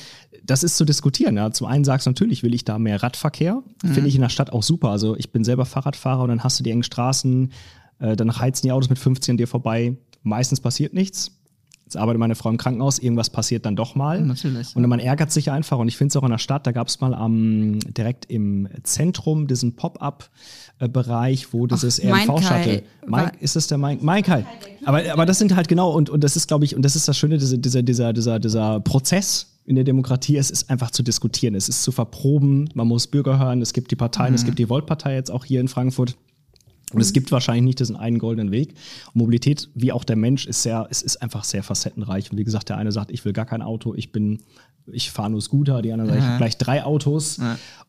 das ist zu diskutieren. Ja. Zum einen sagst du natürlich, will ich da mehr Radverkehr, finde ich in der Stadt auch super. Also ich bin selber Fahrradfahrer und dann hast du die engen Straßen, äh, dann heizen die Autos mit 15 an dir vorbei, meistens passiert nichts. Jetzt arbeitet meine Frau im Krankenhaus, irgendwas passiert dann doch mal. Natürlich, Und man ärgert sich einfach. Und ich finde es auch in der Stadt, da gab es mal am, direkt im Zentrum diesen Pop-up-Bereich, wo dieses RMV-Shuttle. Mike, ist das der Mike? Mike halt. Aber, aber das sind halt genau, und, und das ist, glaube ich, und das ist das Schöne, diese, dieser, dieser, dieser, dieser Prozess in der Demokratie, es ist einfach zu diskutieren, es ist zu verproben, man muss Bürger hören, es gibt die Parteien, es gibt die Volt-Partei jetzt auch hier in Frankfurt. Und es gibt wahrscheinlich nicht diesen einen goldenen Weg. Und Mobilität, wie auch der Mensch, ist sehr, es ist einfach sehr facettenreich. Und wie gesagt, der eine sagt, ich will gar kein Auto, ich bin, ich fahre nur Scooter, die anderen sagen, ich habe gleich drei Autos.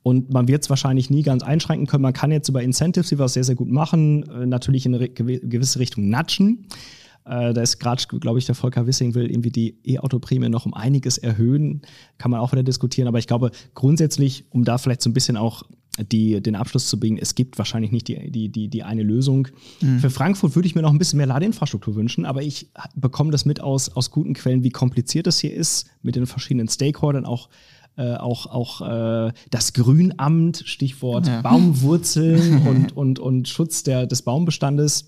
Und man wird es wahrscheinlich nie ganz einschränken können. Man kann jetzt über Incentives, die wir sehr, sehr gut machen, äh, natürlich in eine gewisse Richtung natschen. Äh, da ist gerade, glaube ich, der Volker Wissing will irgendwie die E-Auto-Prämie noch um einiges erhöhen. Kann man auch wieder diskutieren. Aber ich glaube, grundsätzlich, um da vielleicht so ein bisschen auch die, den Abschluss zu bringen, es gibt wahrscheinlich nicht die, die, die, die eine Lösung. Für Frankfurt würde ich mir noch ein bisschen mehr Ladeinfrastruktur wünschen, aber ich bekomme das mit aus, aus guten Quellen, wie kompliziert es hier ist, mit den verschiedenen Stakeholdern, auch äh, auch, auch äh, das Grünamt, Stichwort Baumwurzeln und, und, und Schutz der, des Baumbestandes.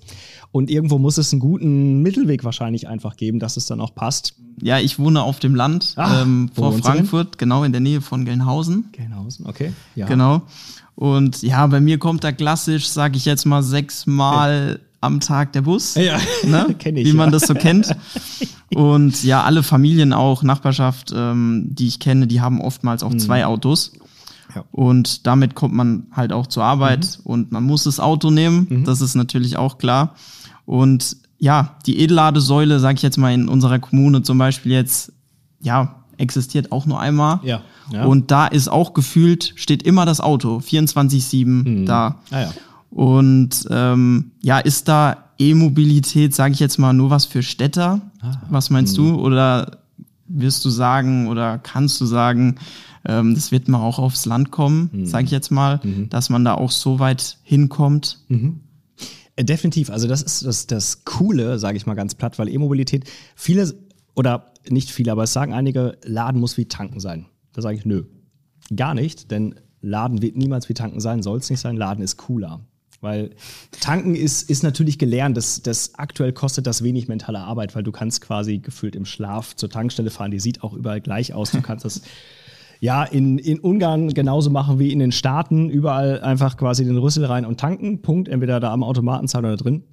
Und irgendwo muss es einen guten Mittelweg wahrscheinlich einfach geben, dass es dann auch passt. Ja, ich wohne auf dem Land Ah, ähm, vor? Frankfurt, genau in der Nähe von Gelnhausen. Gelnhausen, okay. Ja. Genau. Und ja, bei mir kommt da klassisch, sage ich jetzt mal, sechsmal am Tag der Bus. Ja, ne? kenn ich, Wie man ja. das so kennt. Und ja, alle Familien auch, Nachbarschaft, ähm, die ich kenne, die haben oftmals auch zwei Autos. Mhm. Ja. Mhm. Und damit kommt man halt auch zur Arbeit und man muss das Auto nehmen. Das ist natürlich auch klar. Und ja, die Edelladesäule, sage ich jetzt mal in unserer Kommune zum Beispiel jetzt, ja, existiert auch nur einmal. Ja, ja. Und da ist auch gefühlt, steht immer das Auto, 24-7 da. Ah, ja. Und ähm, ja, ist da E-Mobilität, sage ich jetzt mal, nur was für Städter? Ah. Was meinst du? Oder wirst du sagen oder kannst du sagen, ähm, das wird mal auch aufs Land kommen, Mhm. sage ich jetzt mal, dass man da auch so weit hinkommt? Äh, Definitiv. Also das ist das, das Coole, sage ich mal ganz platt, weil E-Mobilität, viele oder nicht viele, aber es sagen einige, Laden muss wie tanken sein. Da sage ich, nö. Gar nicht, denn Laden wird niemals wie tanken sein, soll es nicht sein, Laden ist cooler. Weil tanken ist, ist natürlich gelernt, das, das aktuell kostet das wenig mentale Arbeit, weil du kannst quasi gefühlt im Schlaf zur Tankstelle fahren, die sieht auch überall gleich aus. Du kannst das ja, in, in Ungarn genauso machen wie in den Staaten. Überall einfach quasi den Rüssel rein und tanken. Punkt. Entweder da am Automaten zahlen oder drin.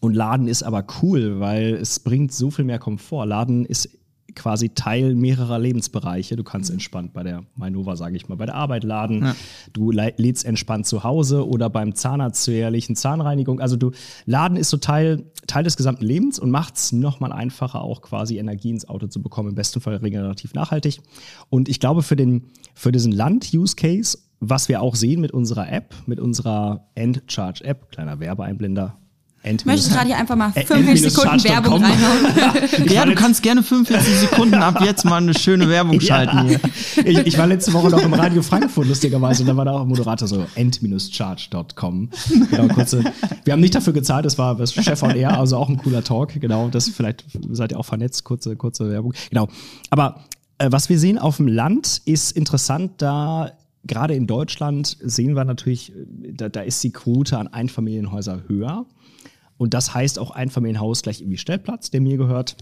Und Laden ist aber cool, weil es bringt so viel mehr Komfort. Laden ist quasi Teil mehrerer Lebensbereiche. Du kannst entspannt bei der Mainova, sage ich mal, bei der Arbeit laden. Du le- lädst entspannt zu Hause oder beim Zahnarzt zur jährlichen Zahnreinigung. Also du, Laden ist so Teil, Teil des gesamten Lebens und macht es nochmal einfacher, auch quasi Energie ins Auto zu bekommen. Im besten Fall regenerativ nachhaltig. Und ich glaube, für, den, für diesen Land-Use-Case, was wir auch sehen mit unserer App, mit unserer End-Charge-App, kleiner Werbeeinblender, Ich möchte gerade hier einfach mal 45 Sekunden Werbung reinhauen. ja, du kannst gerne 45 Sekunden ab jetzt mal eine schöne Werbung schalten hier. Ich, ich, war letzte Woche noch im Radio Frankfurt, lustigerweise, und da war da auch ein Moderator so end-charge.com. Genau, kurze. Wir haben nicht dafür gezahlt, das war das Chef on Air, also auch ein cooler Talk, genau. Das vielleicht seid ihr auch vernetzt, kurze, kurze Werbung. Genau. Aber äh, was wir sehen auf dem Land ist interessant, da gerade in Deutschland sehen wir natürlich, äh, da, da ist die Quote an Einfamilienhäuser höher. Und das heißt auch Einfamilienhaus gleich irgendwie Stellplatz, der mir gehört.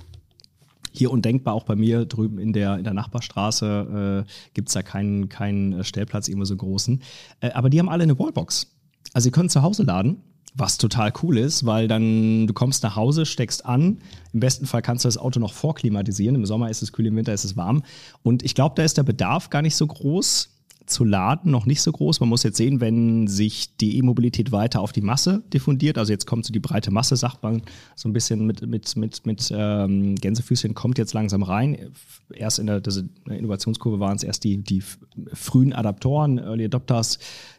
Hier undenkbar auch bei mir drüben in der, in der Nachbarstraße äh, gibt es da keinen, keinen Stellplatz, immer so großen. Äh, aber die haben alle eine Wallbox. Also sie können zu Hause laden, was total cool ist, weil dann du kommst nach Hause, steckst an. Im besten Fall kannst du das Auto noch vorklimatisieren. Im Sommer ist es kühl, im Winter ist es warm. Und ich glaube, da ist der Bedarf gar nicht so groß zu laden noch nicht so groß. Man muss jetzt sehen, wenn sich die E-Mobilität weiter auf die Masse diffundiert, also jetzt kommt so die breite Masse, sagt man so ein bisschen mit, mit, mit, mit ähm, Gänsefüßchen, kommt jetzt langsam rein. Erst in der, der Innovationskurve waren es erst die, die frühen Adaptoren, Early Adopters,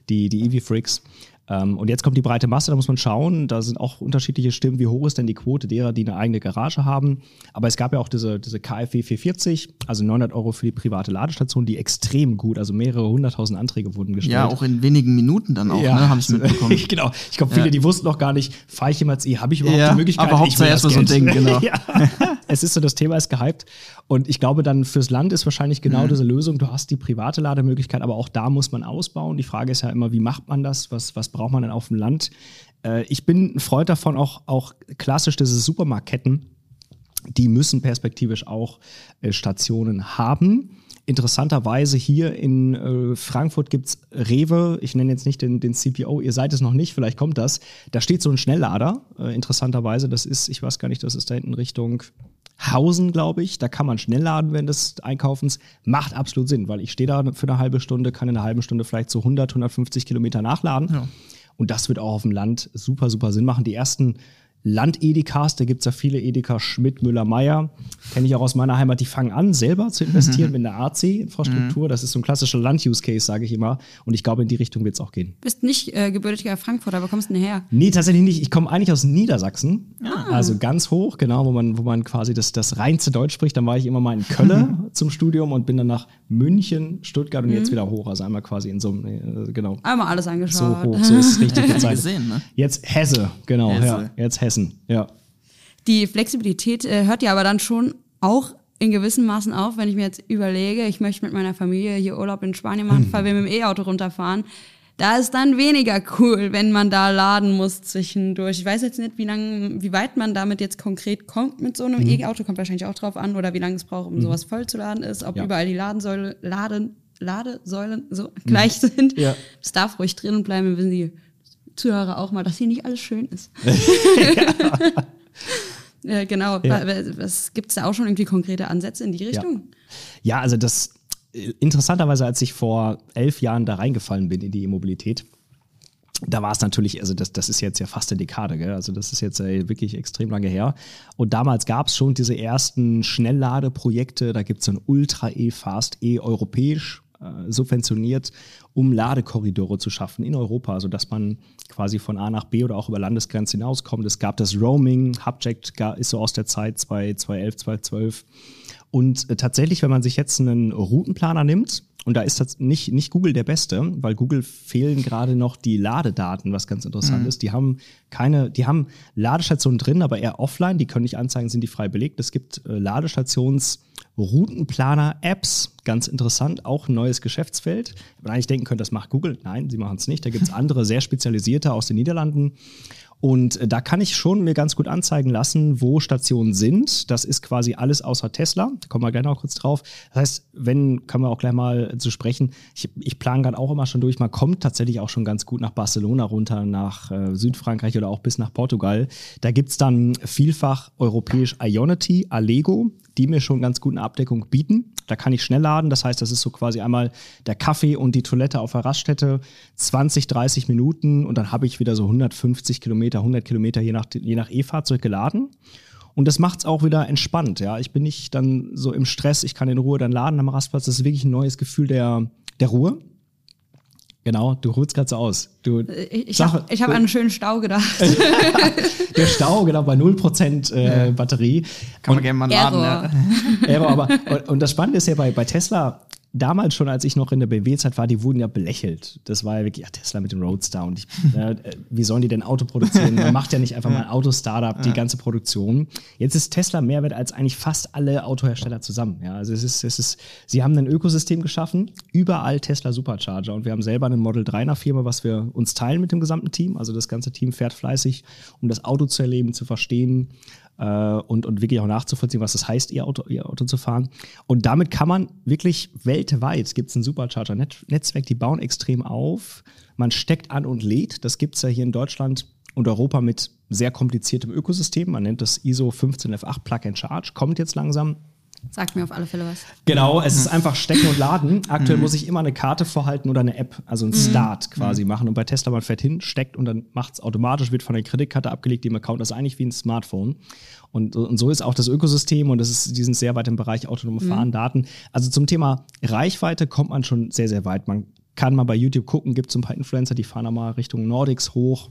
die, die EV-Freaks. Ähm, und jetzt kommt die breite Masse, da muss man schauen. Da sind auch unterschiedliche Stimmen. Wie hoch ist denn die Quote derer, die eine eigene Garage haben? Aber es gab ja auch diese, diese KfW 440, also 900 Euro für die private Ladestation, die extrem gut, also mehrere hunderttausend Anträge wurden gestellt. Ja, auch in wenigen Minuten dann auch, ja. ne, habe ich mitbekommen. genau. Ich glaube, viele, ja. die wussten noch gar nicht, fahre ich jemals E, habe ich überhaupt ja, die Möglichkeit? Aber Hauptsache erstmal so ein Ding, genau. ja. Es ist so, das Thema ist gehypt. Und ich glaube, dann fürs Land ist wahrscheinlich genau mhm. diese Lösung. Du hast die private Lademöglichkeit, aber auch da muss man ausbauen. Die Frage ist ja immer, wie macht man das? Was, was braucht man denn auf dem Land? Land. Äh, ich bin ein Freund davon, auch, auch klassisch diese Supermarktketten, die müssen perspektivisch auch äh, Stationen haben. Interessanterweise hier in äh, Frankfurt gibt es Rewe, ich nenne jetzt nicht den, den CPO, ihr seid es noch nicht, vielleicht kommt das. Da steht so ein Schnelllader, äh, interessanterweise, das ist, ich weiß gar nicht, das ist da hinten Richtung Hausen, glaube ich. Da kann man schnell laden während des Einkaufens. Macht absolut Sinn, weil ich stehe da für eine halbe Stunde, kann in einer halben Stunde vielleicht so 100, 150 Kilometer nachladen. Ja. Und das wird auch auf dem Land super, super Sinn machen. Die ersten Land-Edikas, da gibt es ja viele Edeka, Schmidt, Müller, Meyer, kenne ich auch aus meiner Heimat, die fangen an, selber zu investieren mhm. mit einer AC-Infrastruktur. Mhm. Das ist so ein klassischer Land-Use-Case, sage ich immer. Und ich glaube, in die Richtung wird es auch gehen. Bist nicht äh, gebürtiger Frankfurter, wo kommst du denn her? Nee, tatsächlich nicht. Ich komme eigentlich aus Niedersachsen, ah. also ganz hoch, genau, wo man, wo man quasi das, das reinste Deutsch spricht. Dann war ich immer mal in Köln zum Studium und bin dann nach München, Stuttgart und mhm. jetzt wieder hoch. Also einmal quasi in so einem, äh, genau. Einmal alles angeschaut. So hoch, so ist es richtig gesehen, ne? Jetzt Hesse, genau, Hesse. ja. Jetzt Hesse. Essen, ja. Die Flexibilität äh, hört ja aber dann schon auch in gewissem Maßen auf, wenn ich mir jetzt überlege, ich möchte mit meiner Familie hier Urlaub in Spanien machen, weil wir mit dem E-Auto runterfahren. Da ist dann weniger cool, wenn man da laden muss zwischendurch. Ich weiß jetzt nicht, wie lang, wie weit man damit jetzt konkret kommt mit so einem mhm. E-Auto, kommt wahrscheinlich auch drauf an, oder wie lange es braucht, um mhm. sowas vollzuladen ist, ob ja. überall die Ladensäule, Laden, Ladesäulen so mhm. gleich sind. Ja. Das darf ruhig drin bleiben, wenn sie Zuhörer auch mal, dass hier nicht alles schön ist. ja. genau. Was gibt es da auch schon irgendwie konkrete Ansätze in die Richtung? Ja, also das interessanterweise, als ich vor elf Jahren da reingefallen bin in die E-Mobilität, da war es natürlich, also das, das ist jetzt ja fast eine Dekade, gell? also das ist jetzt äh, wirklich extrem lange her. Und damals gab es schon diese ersten Schnellladeprojekte, da gibt es so ein Ultra E-Fast E europäisch, äh, subventioniert, um Ladekorridore zu schaffen in Europa, sodass man quasi von A nach B oder auch über Landesgrenzen hinauskommt. Es gab das Roaming, Hubject ist so aus der Zeit 2011, 2012. Und äh, tatsächlich, wenn man sich jetzt einen Routenplaner nimmt, und da ist das nicht, nicht Google der Beste, weil Google fehlen gerade noch die Ladedaten, was ganz interessant mhm. ist. Die haben keine, die haben Ladestationen drin, aber eher offline. Die können nicht anzeigen, sind die frei belegt. Es gibt äh, Ladestations- Routenplaner-Apps, ganz interessant, auch ein neues Geschäftsfeld. Man eigentlich denken können, das macht Google. Nein, sie machen es nicht. Da gibt es andere, sehr spezialisierte aus den Niederlanden. Und äh, da kann ich schon mir ganz gut anzeigen lassen, wo Stationen sind. Das ist quasi alles außer Tesla. Da kommen wir gleich noch kurz drauf. Das heißt, wenn, können wir auch gleich mal zu sprechen. Ich, ich plane gerade auch immer schon durch. Man kommt tatsächlich auch schon ganz gut nach Barcelona runter, nach äh, Südfrankreich oder auch bis nach Portugal. Da gibt es dann vielfach europäisch Ionity, Allego die mir schon ganz gut eine Abdeckung bieten. Da kann ich schnell laden. Das heißt, das ist so quasi einmal der Kaffee und die Toilette auf der Raststätte, 20, 30 Minuten und dann habe ich wieder so 150 Kilometer, 100 Kilometer je nach, je nach E-Fahrzeug geladen. Und das macht es auch wieder entspannt. Ja, ich bin nicht dann so im Stress. Ich kann in Ruhe dann laden am Rastplatz. Das ist wirklich ein neues Gefühl der, der Ruhe. Genau, du holst gerade so aus. Du, ich ich habe hab an einen schönen Stau gedacht. der Stau, genau, bei 0% äh, Batterie. Kann man gerne mal laden. Error. Ja. Ja, aber, und, und das Spannende ist ja bei, bei Tesla, damals schon, als ich noch in der BMW-Zeit war, die wurden ja belächelt. Das war ja wirklich, ja, Tesla mit dem Roadster und ich, äh, wie sollen die denn Auto produzieren? Man macht ja nicht einfach mal ein Auto-Startup, die ganze Produktion. Jetzt ist Tesla mehr wert als eigentlich fast alle Autohersteller zusammen. Ja, also es ist, es ist, sie haben ein Ökosystem geschaffen, überall Tesla Supercharger und wir haben selber einen Model 3 nach Firma, was wir uns teilen mit dem gesamten Team. Also das ganze Team fährt fleißig, um das Auto zu erleben, zu verstehen, äh, und, und wirklich auch nachzuvollziehen, was das heißt, ihr Auto, ihr Auto zu fahren. Und damit kann man wirklich weltweit, gibt es ein Supercharger-Netzwerk, die bauen extrem auf. Man steckt an und lädt. Das gibt es ja hier in Deutschland und Europa mit sehr kompliziertem Ökosystem. Man nennt das ISO 15F8 Plug and Charge, kommt jetzt langsam. Sagt mir auf alle Fälle was. Genau, es ist einfach Stecken und Laden. Aktuell muss ich immer eine Karte vorhalten oder eine App, also ein Start quasi machen. Und bei Tesla, man fährt hin, steckt und dann macht es automatisch, wird von der Kreditkarte abgelegt, dem Account. Das ist eigentlich wie ein Smartphone. Und, und so ist auch das Ökosystem und das ist, die sind sehr weit im Bereich autonome Fahren, Daten. Also zum Thema Reichweite kommt man schon sehr, sehr weit. Man kann mal bei YouTube gucken, gibt es ein paar Influencer, die fahren da mal Richtung Nordics hoch.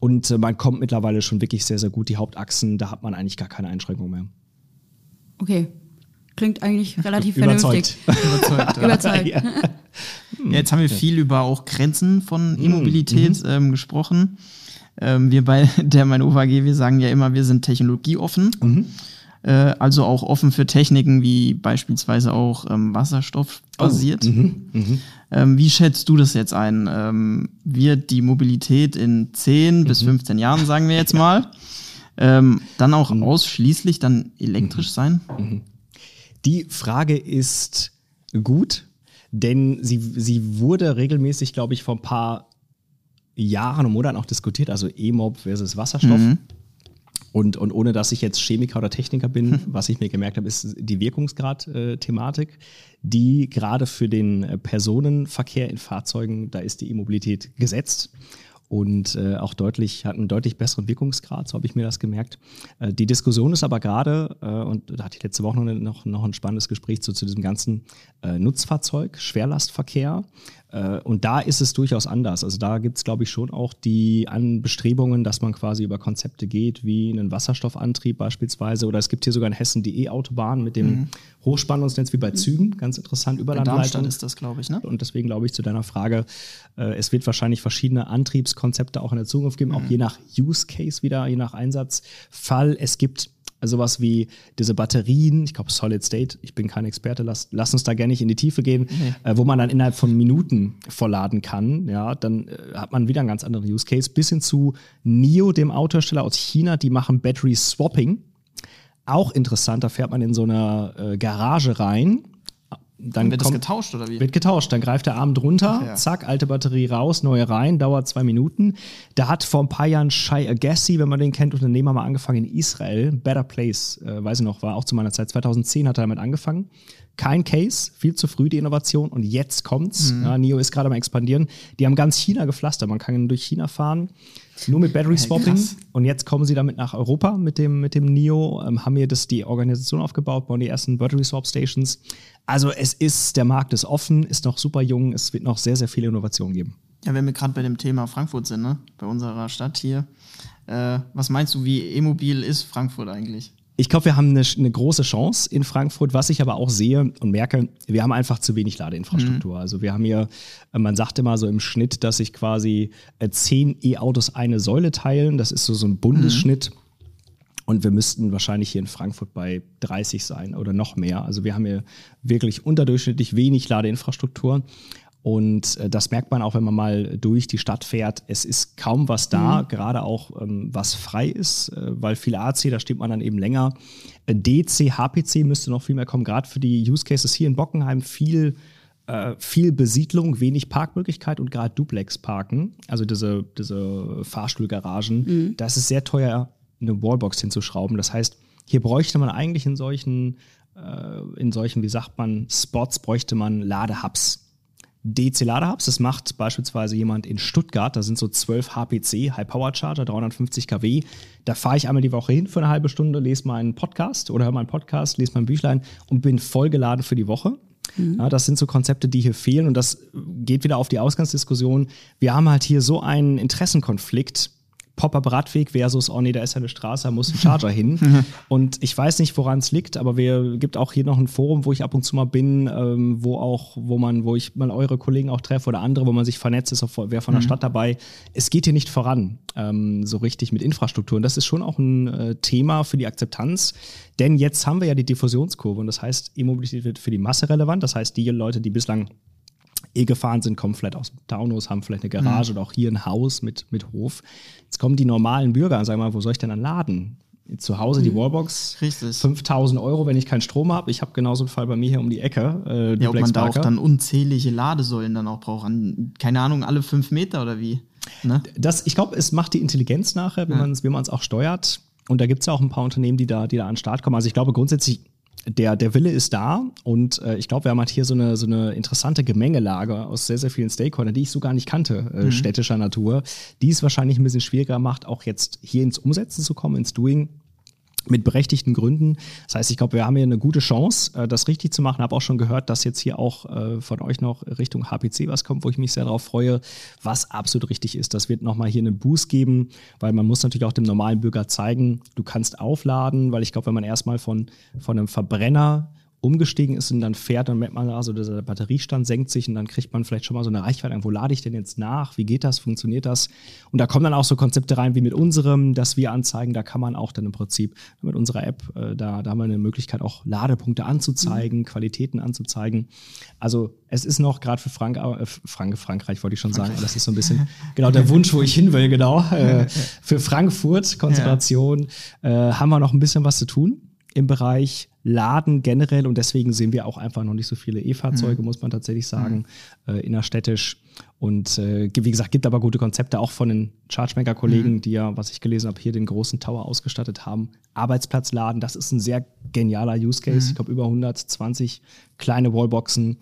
Und äh, man kommt mittlerweile schon wirklich sehr, sehr gut. Die Hauptachsen, da hat man eigentlich gar keine Einschränkung mehr. Okay. Klingt eigentlich relativ Überzeugt. vernünftig. Überzeugt. ja. Überzeugt. Ja. Ja, jetzt haben wir viel über auch Grenzen von E-Mobilität ähm, gesprochen. Ähm, wir bei der Mainova AG, wir sagen ja immer, wir sind technologieoffen. Äh, also auch offen für Techniken wie beispielsweise auch ähm, Wasserstoff basiert. Ähm, wie schätzt du das jetzt ein? Ähm, wird die Mobilität in 10 bis 15 Jahren, sagen wir jetzt mal, ähm, dann auch ausschließlich dann elektrisch sein? Die Frage ist gut, denn sie, sie wurde regelmäßig, glaube ich, vor ein paar Jahren und Monaten auch diskutiert, also E-Mob versus Wasserstoff. Und, und ohne dass ich jetzt Chemiker oder Techniker bin, was ich mir gemerkt habe, ist die Wirkungsgrad-Thematik, die gerade für den äh, Personenverkehr in Fahrzeugen, da ist die E-Mobilität gesetzt und äh, auch deutlich, hat einen deutlich besseren Wirkungsgrad, so habe ich mir das gemerkt. Äh, die Diskussion ist aber gerade, äh, und da hatte ich letzte Woche noch, noch, noch ein spannendes Gespräch zu, zu diesem ganzen äh, Nutzfahrzeug, Schwerlastverkehr. Äh, und da ist es durchaus anders. Also da gibt es, glaube ich, schon auch die Bestrebungen, dass man quasi über Konzepte geht, wie einen Wasserstoffantrieb beispielsweise. Oder es gibt hier sogar in Hessen die E-Autobahn mit dem Hochspannungsnetz wie bei Zügen. Ganz interessant, In Überlandleitung. ist das, glaube ich, ne? Und deswegen glaube ich zu deiner Frage, äh, es wird wahrscheinlich verschiedene Antriebskonzepte auch in der Zukunft geben, auch je nach Use Case wieder, je nach Einsatzfall. Es gibt sowas wie diese Batterien, ich glaube Solid State, ich bin kein Experte, lass, lass uns da gerne nicht in die Tiefe gehen, äh, wo man dann innerhalb von Minuten vollladen kann. Ja, dann äh, hat man wieder einen ganz anderen Use Case. Bis hin zu NIO, dem Autohersteller aus China, die machen Battery Swapping. Auch interessant, da fährt man in so eine äh, Garage rein. Dann Wird das kommt, getauscht oder wie? wird getauscht. Dann greift der Arm drunter, Ach ja. zack, alte Batterie raus, neue rein, dauert zwei Minuten. Da hat vor ein paar Jahren Shai Agassi, wenn man den kennt, Unternehmer mal angefangen in Israel. Better Place, äh, weiß ich noch, war auch zu meiner Zeit. 2010 hat er damit angefangen. Kein Case, viel zu früh die Innovation und jetzt kommt's. Mhm. Ja, NIO ist gerade am expandieren. Die haben ganz China gepflastert. Man kann durch China fahren, nur mit Battery Swapping. krass. Und jetzt kommen sie damit nach Europa mit dem, mit dem NIO, ähm, haben hier das, die Organisation aufgebaut, bauen die ersten Battery Swap Stations. Also es ist, der Markt ist offen, ist noch super jung, es wird noch sehr, sehr viele Innovationen geben. Ja, wenn wir gerade bei dem Thema Frankfurt sind, ne? bei unserer Stadt hier. Äh, was meinst du, wie e-mobil ist Frankfurt eigentlich? Ich glaube, wir haben eine, eine große Chance in Frankfurt. Was ich aber auch sehe und merke, wir haben einfach zu wenig Ladeinfrastruktur. Also wir haben hier, äh, man sagt immer so im Schnitt, dass sich quasi äh, zehn E-Autos eine Säule teilen. Das ist so, so ein Bundesschnitt. Und wir müssten wahrscheinlich hier in Frankfurt bei 30 sein oder noch mehr. Also wir haben hier wirklich unterdurchschnittlich wenig Ladeinfrastruktur. Und äh, das merkt man auch, wenn man mal durch die Stadt fährt. Es ist kaum was da, gerade auch ähm, was frei ist, äh, weil viel AC, da steht man dann eben länger. Äh, DC, HPC müsste noch viel mehr kommen, gerade für die Use Cases hier in Bockenheim viel äh, viel Besiedlung, wenig Parkmöglichkeit und gerade Duplex-Parken, also diese, diese Fahrstuhlgaragen, da ist es sehr teuer, eine Wallbox hinzuschrauben. Das heißt, hier bräuchte man eigentlich in solchen, äh, in solchen, wie sagt man, Spots, bräuchte man Ladehubs. DC-Ladehubs, das macht beispielsweise jemand in Stuttgart, da sind so 12 HPC, High Power Charger, 350 kW. Da fahre ich einmal die Woche hin für eine halbe Stunde, lese meinen Podcast oder höre meinen Podcast, lese mein Büchlein und bin vollgeladen für die Woche. Ja, das sind so Konzepte, die hier fehlen und das geht wieder auf die Ausgangsdiskussion. Wir haben halt hier so einen Interessenkonflikt Pop-up-Radweg versus, oh nee, da ist ja eine Straße, da muss ein Charger hin. Und ich weiß nicht, woran es liegt, aber wir gibt auch hier noch ein Forum, wo ich ab und zu mal bin, ähm, wo auch, wo man, wo ich mal eure Kollegen auch treffe oder andere, wo man sich vernetzt, ist auch wer von der mhm. Stadt dabei. Es geht hier nicht voran, ähm, so richtig mit Infrastruktur. Und das ist schon auch ein äh, Thema für die Akzeptanz. Denn jetzt haben wir ja die Diffusionskurve und das heißt, E-Mobilität wird für die Masse relevant. Das heißt, die Leute, die bislang eh gefahren sind, kommen vielleicht aus dem Taunus, haben vielleicht eine Garage mhm. oder auch hier ein Haus mit, mit Hof. Jetzt kommen die normalen Bürger und sagen mal, wo soll ich denn dann laden? Zu Hause die mhm. Wallbox, Richtig. 5000 Euro, wenn ich keinen Strom habe. Ich habe genauso einen Fall bei mir hier um die Ecke. Äh, ja, ob man da auch dann unzählige Ladesäulen dann auch braucht. An, keine Ahnung, alle fünf Meter oder wie? Ne? Das, ich glaube, es macht die Intelligenz nachher, wenn ja. man es auch steuert. Und da gibt es ja auch ein paar Unternehmen, die da, die da an den Start kommen. Also ich glaube grundsätzlich der, der Wille ist da und äh, ich glaube, wir haben halt hier so eine, so eine interessante Gemengelage aus sehr, sehr vielen Stakeholdern, die ich so gar nicht kannte, äh, mhm. städtischer Natur, die es wahrscheinlich ein bisschen schwieriger macht, auch jetzt hier ins Umsetzen zu kommen, ins Doing mit berechtigten Gründen. Das heißt, ich glaube, wir haben hier eine gute Chance, äh, das richtig zu machen. Habe auch schon gehört, dass jetzt hier auch äh, von euch noch Richtung HPC was kommt, wo ich mich sehr darauf freue, was absolut richtig ist. Das wird nochmal hier einen Boost geben, weil man muss natürlich auch dem normalen Bürger zeigen, du kannst aufladen, weil ich glaube, wenn man erstmal von, von einem Verbrenner umgestiegen ist und dann fährt, dann merkt man, also der Batteriestand senkt sich und dann kriegt man vielleicht schon mal so eine Reichweite, wo lade ich denn jetzt nach, wie geht das, funktioniert das? Und da kommen dann auch so Konzepte rein wie mit unserem, dass wir anzeigen, da kann man auch dann im Prinzip mit unserer App, äh, da, da haben wir eine Möglichkeit auch Ladepunkte anzuzeigen, mhm. Qualitäten anzuzeigen. Also es ist noch gerade für Frank, äh, Frank, Frankreich wollte ich schon sagen, das ist so ein bisschen genau der Wunsch, wo ich hin will, genau. Äh, für Frankfurt, Konzentration, ja. äh, haben wir noch ein bisschen was zu tun im Bereich Laden generell und deswegen sehen wir auch einfach noch nicht so viele E-Fahrzeuge, mhm. muss man tatsächlich sagen, mhm. äh, innerstädtisch. Und äh, wie gesagt, gibt aber gute Konzepte auch von den Chargemaker-Kollegen, mhm. die ja, was ich gelesen habe, hier den großen Tower ausgestattet haben. Arbeitsplatzladen, das ist ein sehr genialer Use Case. Mhm. Ich glaube, über 120 kleine Wallboxen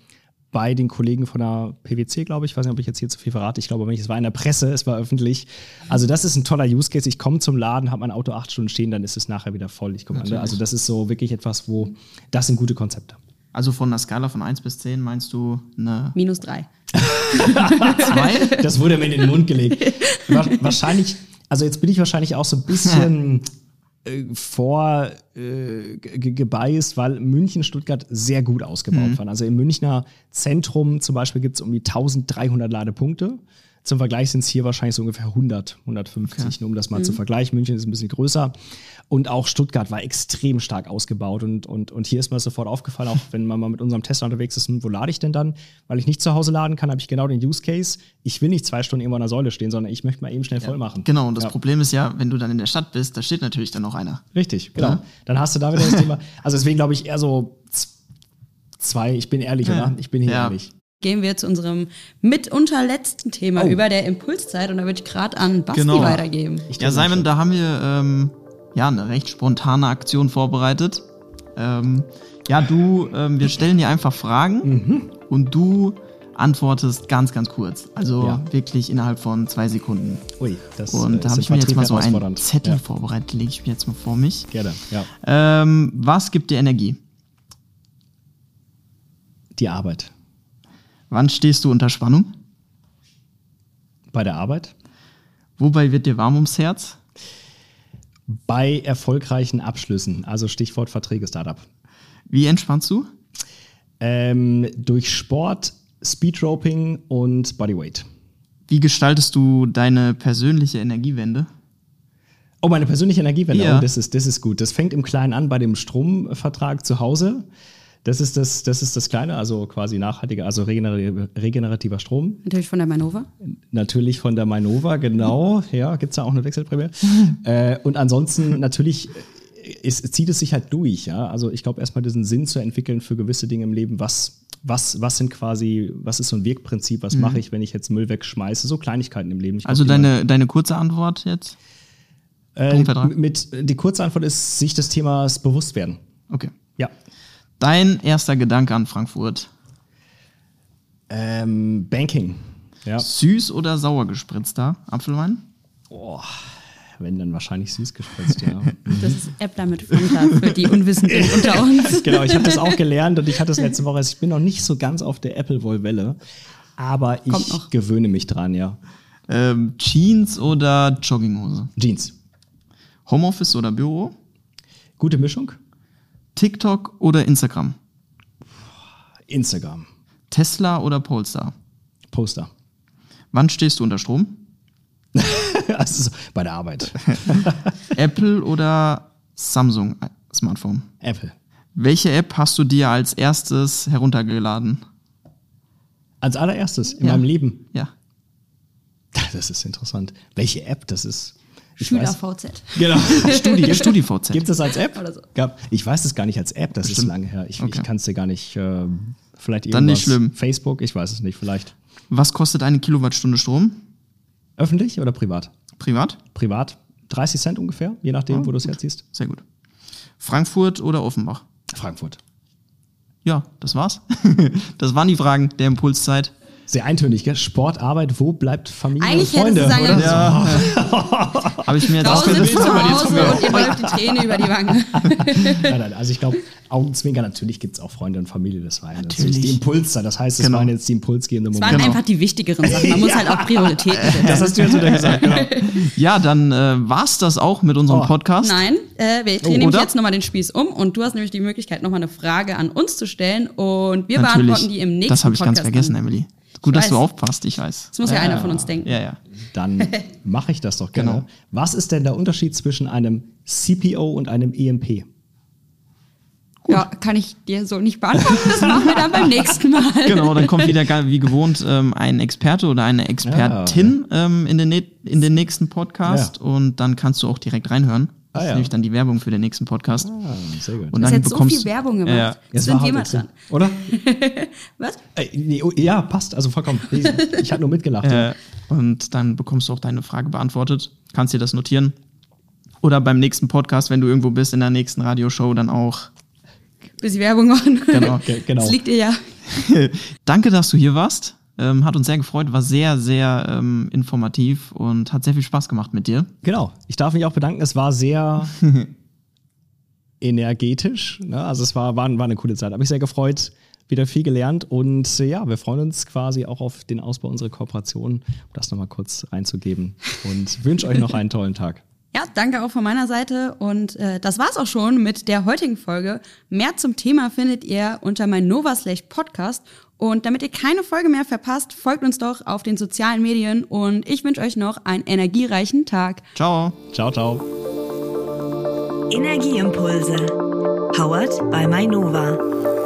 bei den Kollegen von der PwC, glaube ich. Ich weiß nicht, ob ich jetzt hier zu viel verrate. Ich glaube, ich, es war in der Presse, es war öffentlich. Also, das ist ein toller Use Case. Ich komme zum Laden, habe mein Auto acht Stunden stehen, dann ist es nachher wieder voll. Ich komme an. Also, das ist so wirklich etwas, wo das sind gute Konzepte. Also von einer Skala von 1 bis 10 meinst du eine. Minus 3. Zwei? Das wurde mir in den Mund gelegt. Wahrscheinlich, also jetzt bin ich wahrscheinlich auch so ein bisschen äh, vor äh, gebiased, weil München, Stuttgart sehr gut ausgebaut mhm. waren. Also im Münchner Zentrum zum Beispiel gibt es um die 1300 Ladepunkte. Zum Vergleich sind es hier wahrscheinlich so ungefähr 100, 150, okay. nur um das mal mhm. zu vergleichen. München ist ein bisschen größer. Und auch Stuttgart war extrem stark ausgebaut. Und, und, und hier ist mir sofort aufgefallen, auch wenn man mal mit unserem Tesla unterwegs ist, hm, wo lade ich denn dann? Weil ich nicht zu Hause laden kann, habe ich genau den Use Case. Ich will nicht zwei Stunden irgendwo an der Säule stehen, sondern ich möchte mal eben schnell ja. voll machen. Genau, und das ja. Problem ist ja, wenn du dann in der Stadt bist, da steht natürlich dann noch einer. Richtig, genau. Ja. Dann hast du da wieder das Thema. Also deswegen glaube ich eher so zwei, ich bin ehrlich, oder? Ich bin hier ehrlich gehen wir zu unserem mitunter letzten Thema oh. über der Impulszeit und da würde ich gerade an Basti genau. weitergeben. ja, Simon, da haben wir ähm, ja eine recht spontane Aktion vorbereitet. Ähm, ja, du, ähm, wir stellen dir einfach Fragen mhm. und du antwortest ganz, ganz kurz. Also ja. wirklich innerhalb von zwei Sekunden. Ui, das Und da habe ich mir jetzt mal so einen Zettel ja. vorbereitet, lege ich mir jetzt mal vor mich. Gerne, ja. Ähm, was gibt dir Energie? Die Arbeit. Wann stehst du unter Spannung? Bei der Arbeit. Wobei wird dir warm ums Herz? Bei erfolgreichen Abschlüssen, also Stichwort Verträge Startup. Wie entspannst du? Ähm, durch Sport, Speedroping und Bodyweight. Wie gestaltest du deine persönliche Energiewende? Oh, meine persönliche Energiewende, ja. oh, das, ist, das ist gut. Das fängt im Kleinen an bei dem Stromvertrag zu Hause. Das ist das, das ist das Kleine, also quasi nachhaltiger, also regenerativer Strom. Natürlich von der Mainova? Natürlich von der Mainova, genau. Ja, gibt es da auch eine Wechselprämie. äh, und ansonsten natürlich ist, zieht es sich halt durch. Ja? Also ich glaube, erstmal diesen Sinn zu entwickeln für gewisse Dinge im Leben, was, was, was sind quasi, was ist so ein Wirkprinzip, was mhm. mache ich, wenn ich jetzt Müll wegschmeiße, so Kleinigkeiten im Leben. Ich also deine, deine kurze Antwort jetzt? Äh, mit, die kurze Antwort ist, sich des Themas bewusst werden. Okay. Ja. Dein erster Gedanke an Frankfurt? Ähm, Banking. Ja. Süß oder sauer gespritzter Apfelwein? Oh, Wenn dann wahrscheinlich süß gespritzt, ja. Das ist Äppler mit Fanta für die Unwissenden unter uns. genau, ich habe das auch gelernt und ich hatte es letzte Woche. Also ich bin noch nicht so ganz auf der Apple-Woll-Welle, aber ich noch. gewöhne mich dran, ja. Ähm, Jeans oder Jogginghose? Jeans. Homeoffice oder Büro? Gute Mischung. TikTok oder Instagram? Instagram. Tesla oder Polestar? Poster. Wann stehst du unter Strom? also so bei der Arbeit. Apple oder Samsung äh, Smartphone? Apple. Welche App hast du dir als erstes heruntergeladen? Als allererstes in Ja. meinem Leben. Ja. Das ist interessant. Welche App das ist? Schüler-VZ. Genau. Studi. StudiVZ. Gibt es das als App? Oder so. Gab, ich weiß es gar nicht als App, das ist Bestimmt. lange her. Ich, Okay. ich kann es dir gar nicht. Äh, vielleicht irgendwas. Dann nicht schlimm. Facebook, ich weiß es nicht. Vielleicht. Was kostet eine Kilowattstunde Strom? Öffentlich oder privat? Privat? Privat 30 Cent ungefähr, je nachdem, Oh, wo du es herziehst. Sehr gut. Frankfurt oder Offenbach? Frankfurt. Ja, das war's. das waren die Fragen der Impulszeit. Sehr eintönig, gell? Sport, Arbeit, wo bleibt Familie Eigentlich und Freunde? du sagen können, Ja. Habe ich mir jetzt Frau sitzt zu. Hause und ihr läuft die Träne über die Wange. Nein, nein, also ich glaube, Augenzwinker, natürlich gibt es auch Freunde und Familie, das war ja natürlich, Natürlich. die Impulse. Das heißt, es Genau. waren jetzt die impulsgebenden Das waren Momente. einfach die wichtigeren Sachen. Man muss halt auch Prioritäten setzen. Das hast du jetzt wieder gesagt, genau. Ja, dann äh, war's das auch mit unserem Oh. Podcast. Nein, äh, wir drehen Oh, nämlich jetzt nochmal den Spieß um und du hast nämlich die Möglichkeit, nochmal eine Frage an uns zu stellen und wir Natürlich. beantworten die im nächsten das habe ich ganz Podcast vergessen, an. Emily. Gut, Ich dass du aufpasst, ich weiß. Das muss ja, einer von uns denken. Ja, ja. Dann mache ich das doch gerne. Genau. Was ist denn der Unterschied zwischen einem CPO und einem EMP? Ja, kann ich dir so nicht beantworten. Das machen wir dann beim nächsten Mal. Genau, dann kommt wieder wie gewohnt ähm, ein Experte oder eine Expertin ähm, in, den, in den nächsten Podcast Ja. und dann kannst du auch direkt reinhören. Das Ah, ist ja. nämlich dann die Werbung für den nächsten Podcast. Ah, sehr gut. Und Du hast dann jetzt so bekommst viel Werbung gemacht. Ja. Jetzt sind wir mal dran. Oder? Was? Äh, nee, oh, ja, passt, also vollkommen. Ich, ich hatte nur mitgelacht. Äh, und dann bekommst du auch deine Frage beantwortet. Kannst dir das notieren. Oder beim nächsten Podcast, wenn du irgendwo bist, in der nächsten Radioshow, dann auch. Bis die Werbung machen. Genau. Ge- genau. Das liegt dir ja. Danke, dass du hier warst. Ähm, hat uns sehr gefreut, war sehr, sehr ähm, informativ und hat sehr viel Spaß gemacht mit dir. Genau. Ich darf mich auch bedanken. Es war sehr energetisch. Ne? Also es war, war, war eine coole Zeit. Habe mich sehr gefreut. Wieder viel gelernt und äh, ja, wir freuen uns quasi auch auf den Ausbau unserer Kooperation, um das nochmal kurz reinzugeben. Und wünsche euch noch einen tollen Tag. Ja, danke auch von meiner Seite. Und äh, das war's auch schon mit der heutigen Folge. Mehr zum Thema findet ihr unter mein Nova Slash Podcast. Und damit ihr keine Folge mehr verpasst, folgt uns doch auf den sozialen Medien. Und ich wünsche euch noch einen energiereichen Tag. Ciao. Ciao, ciao. Energieimpulse. Powered by Mainova.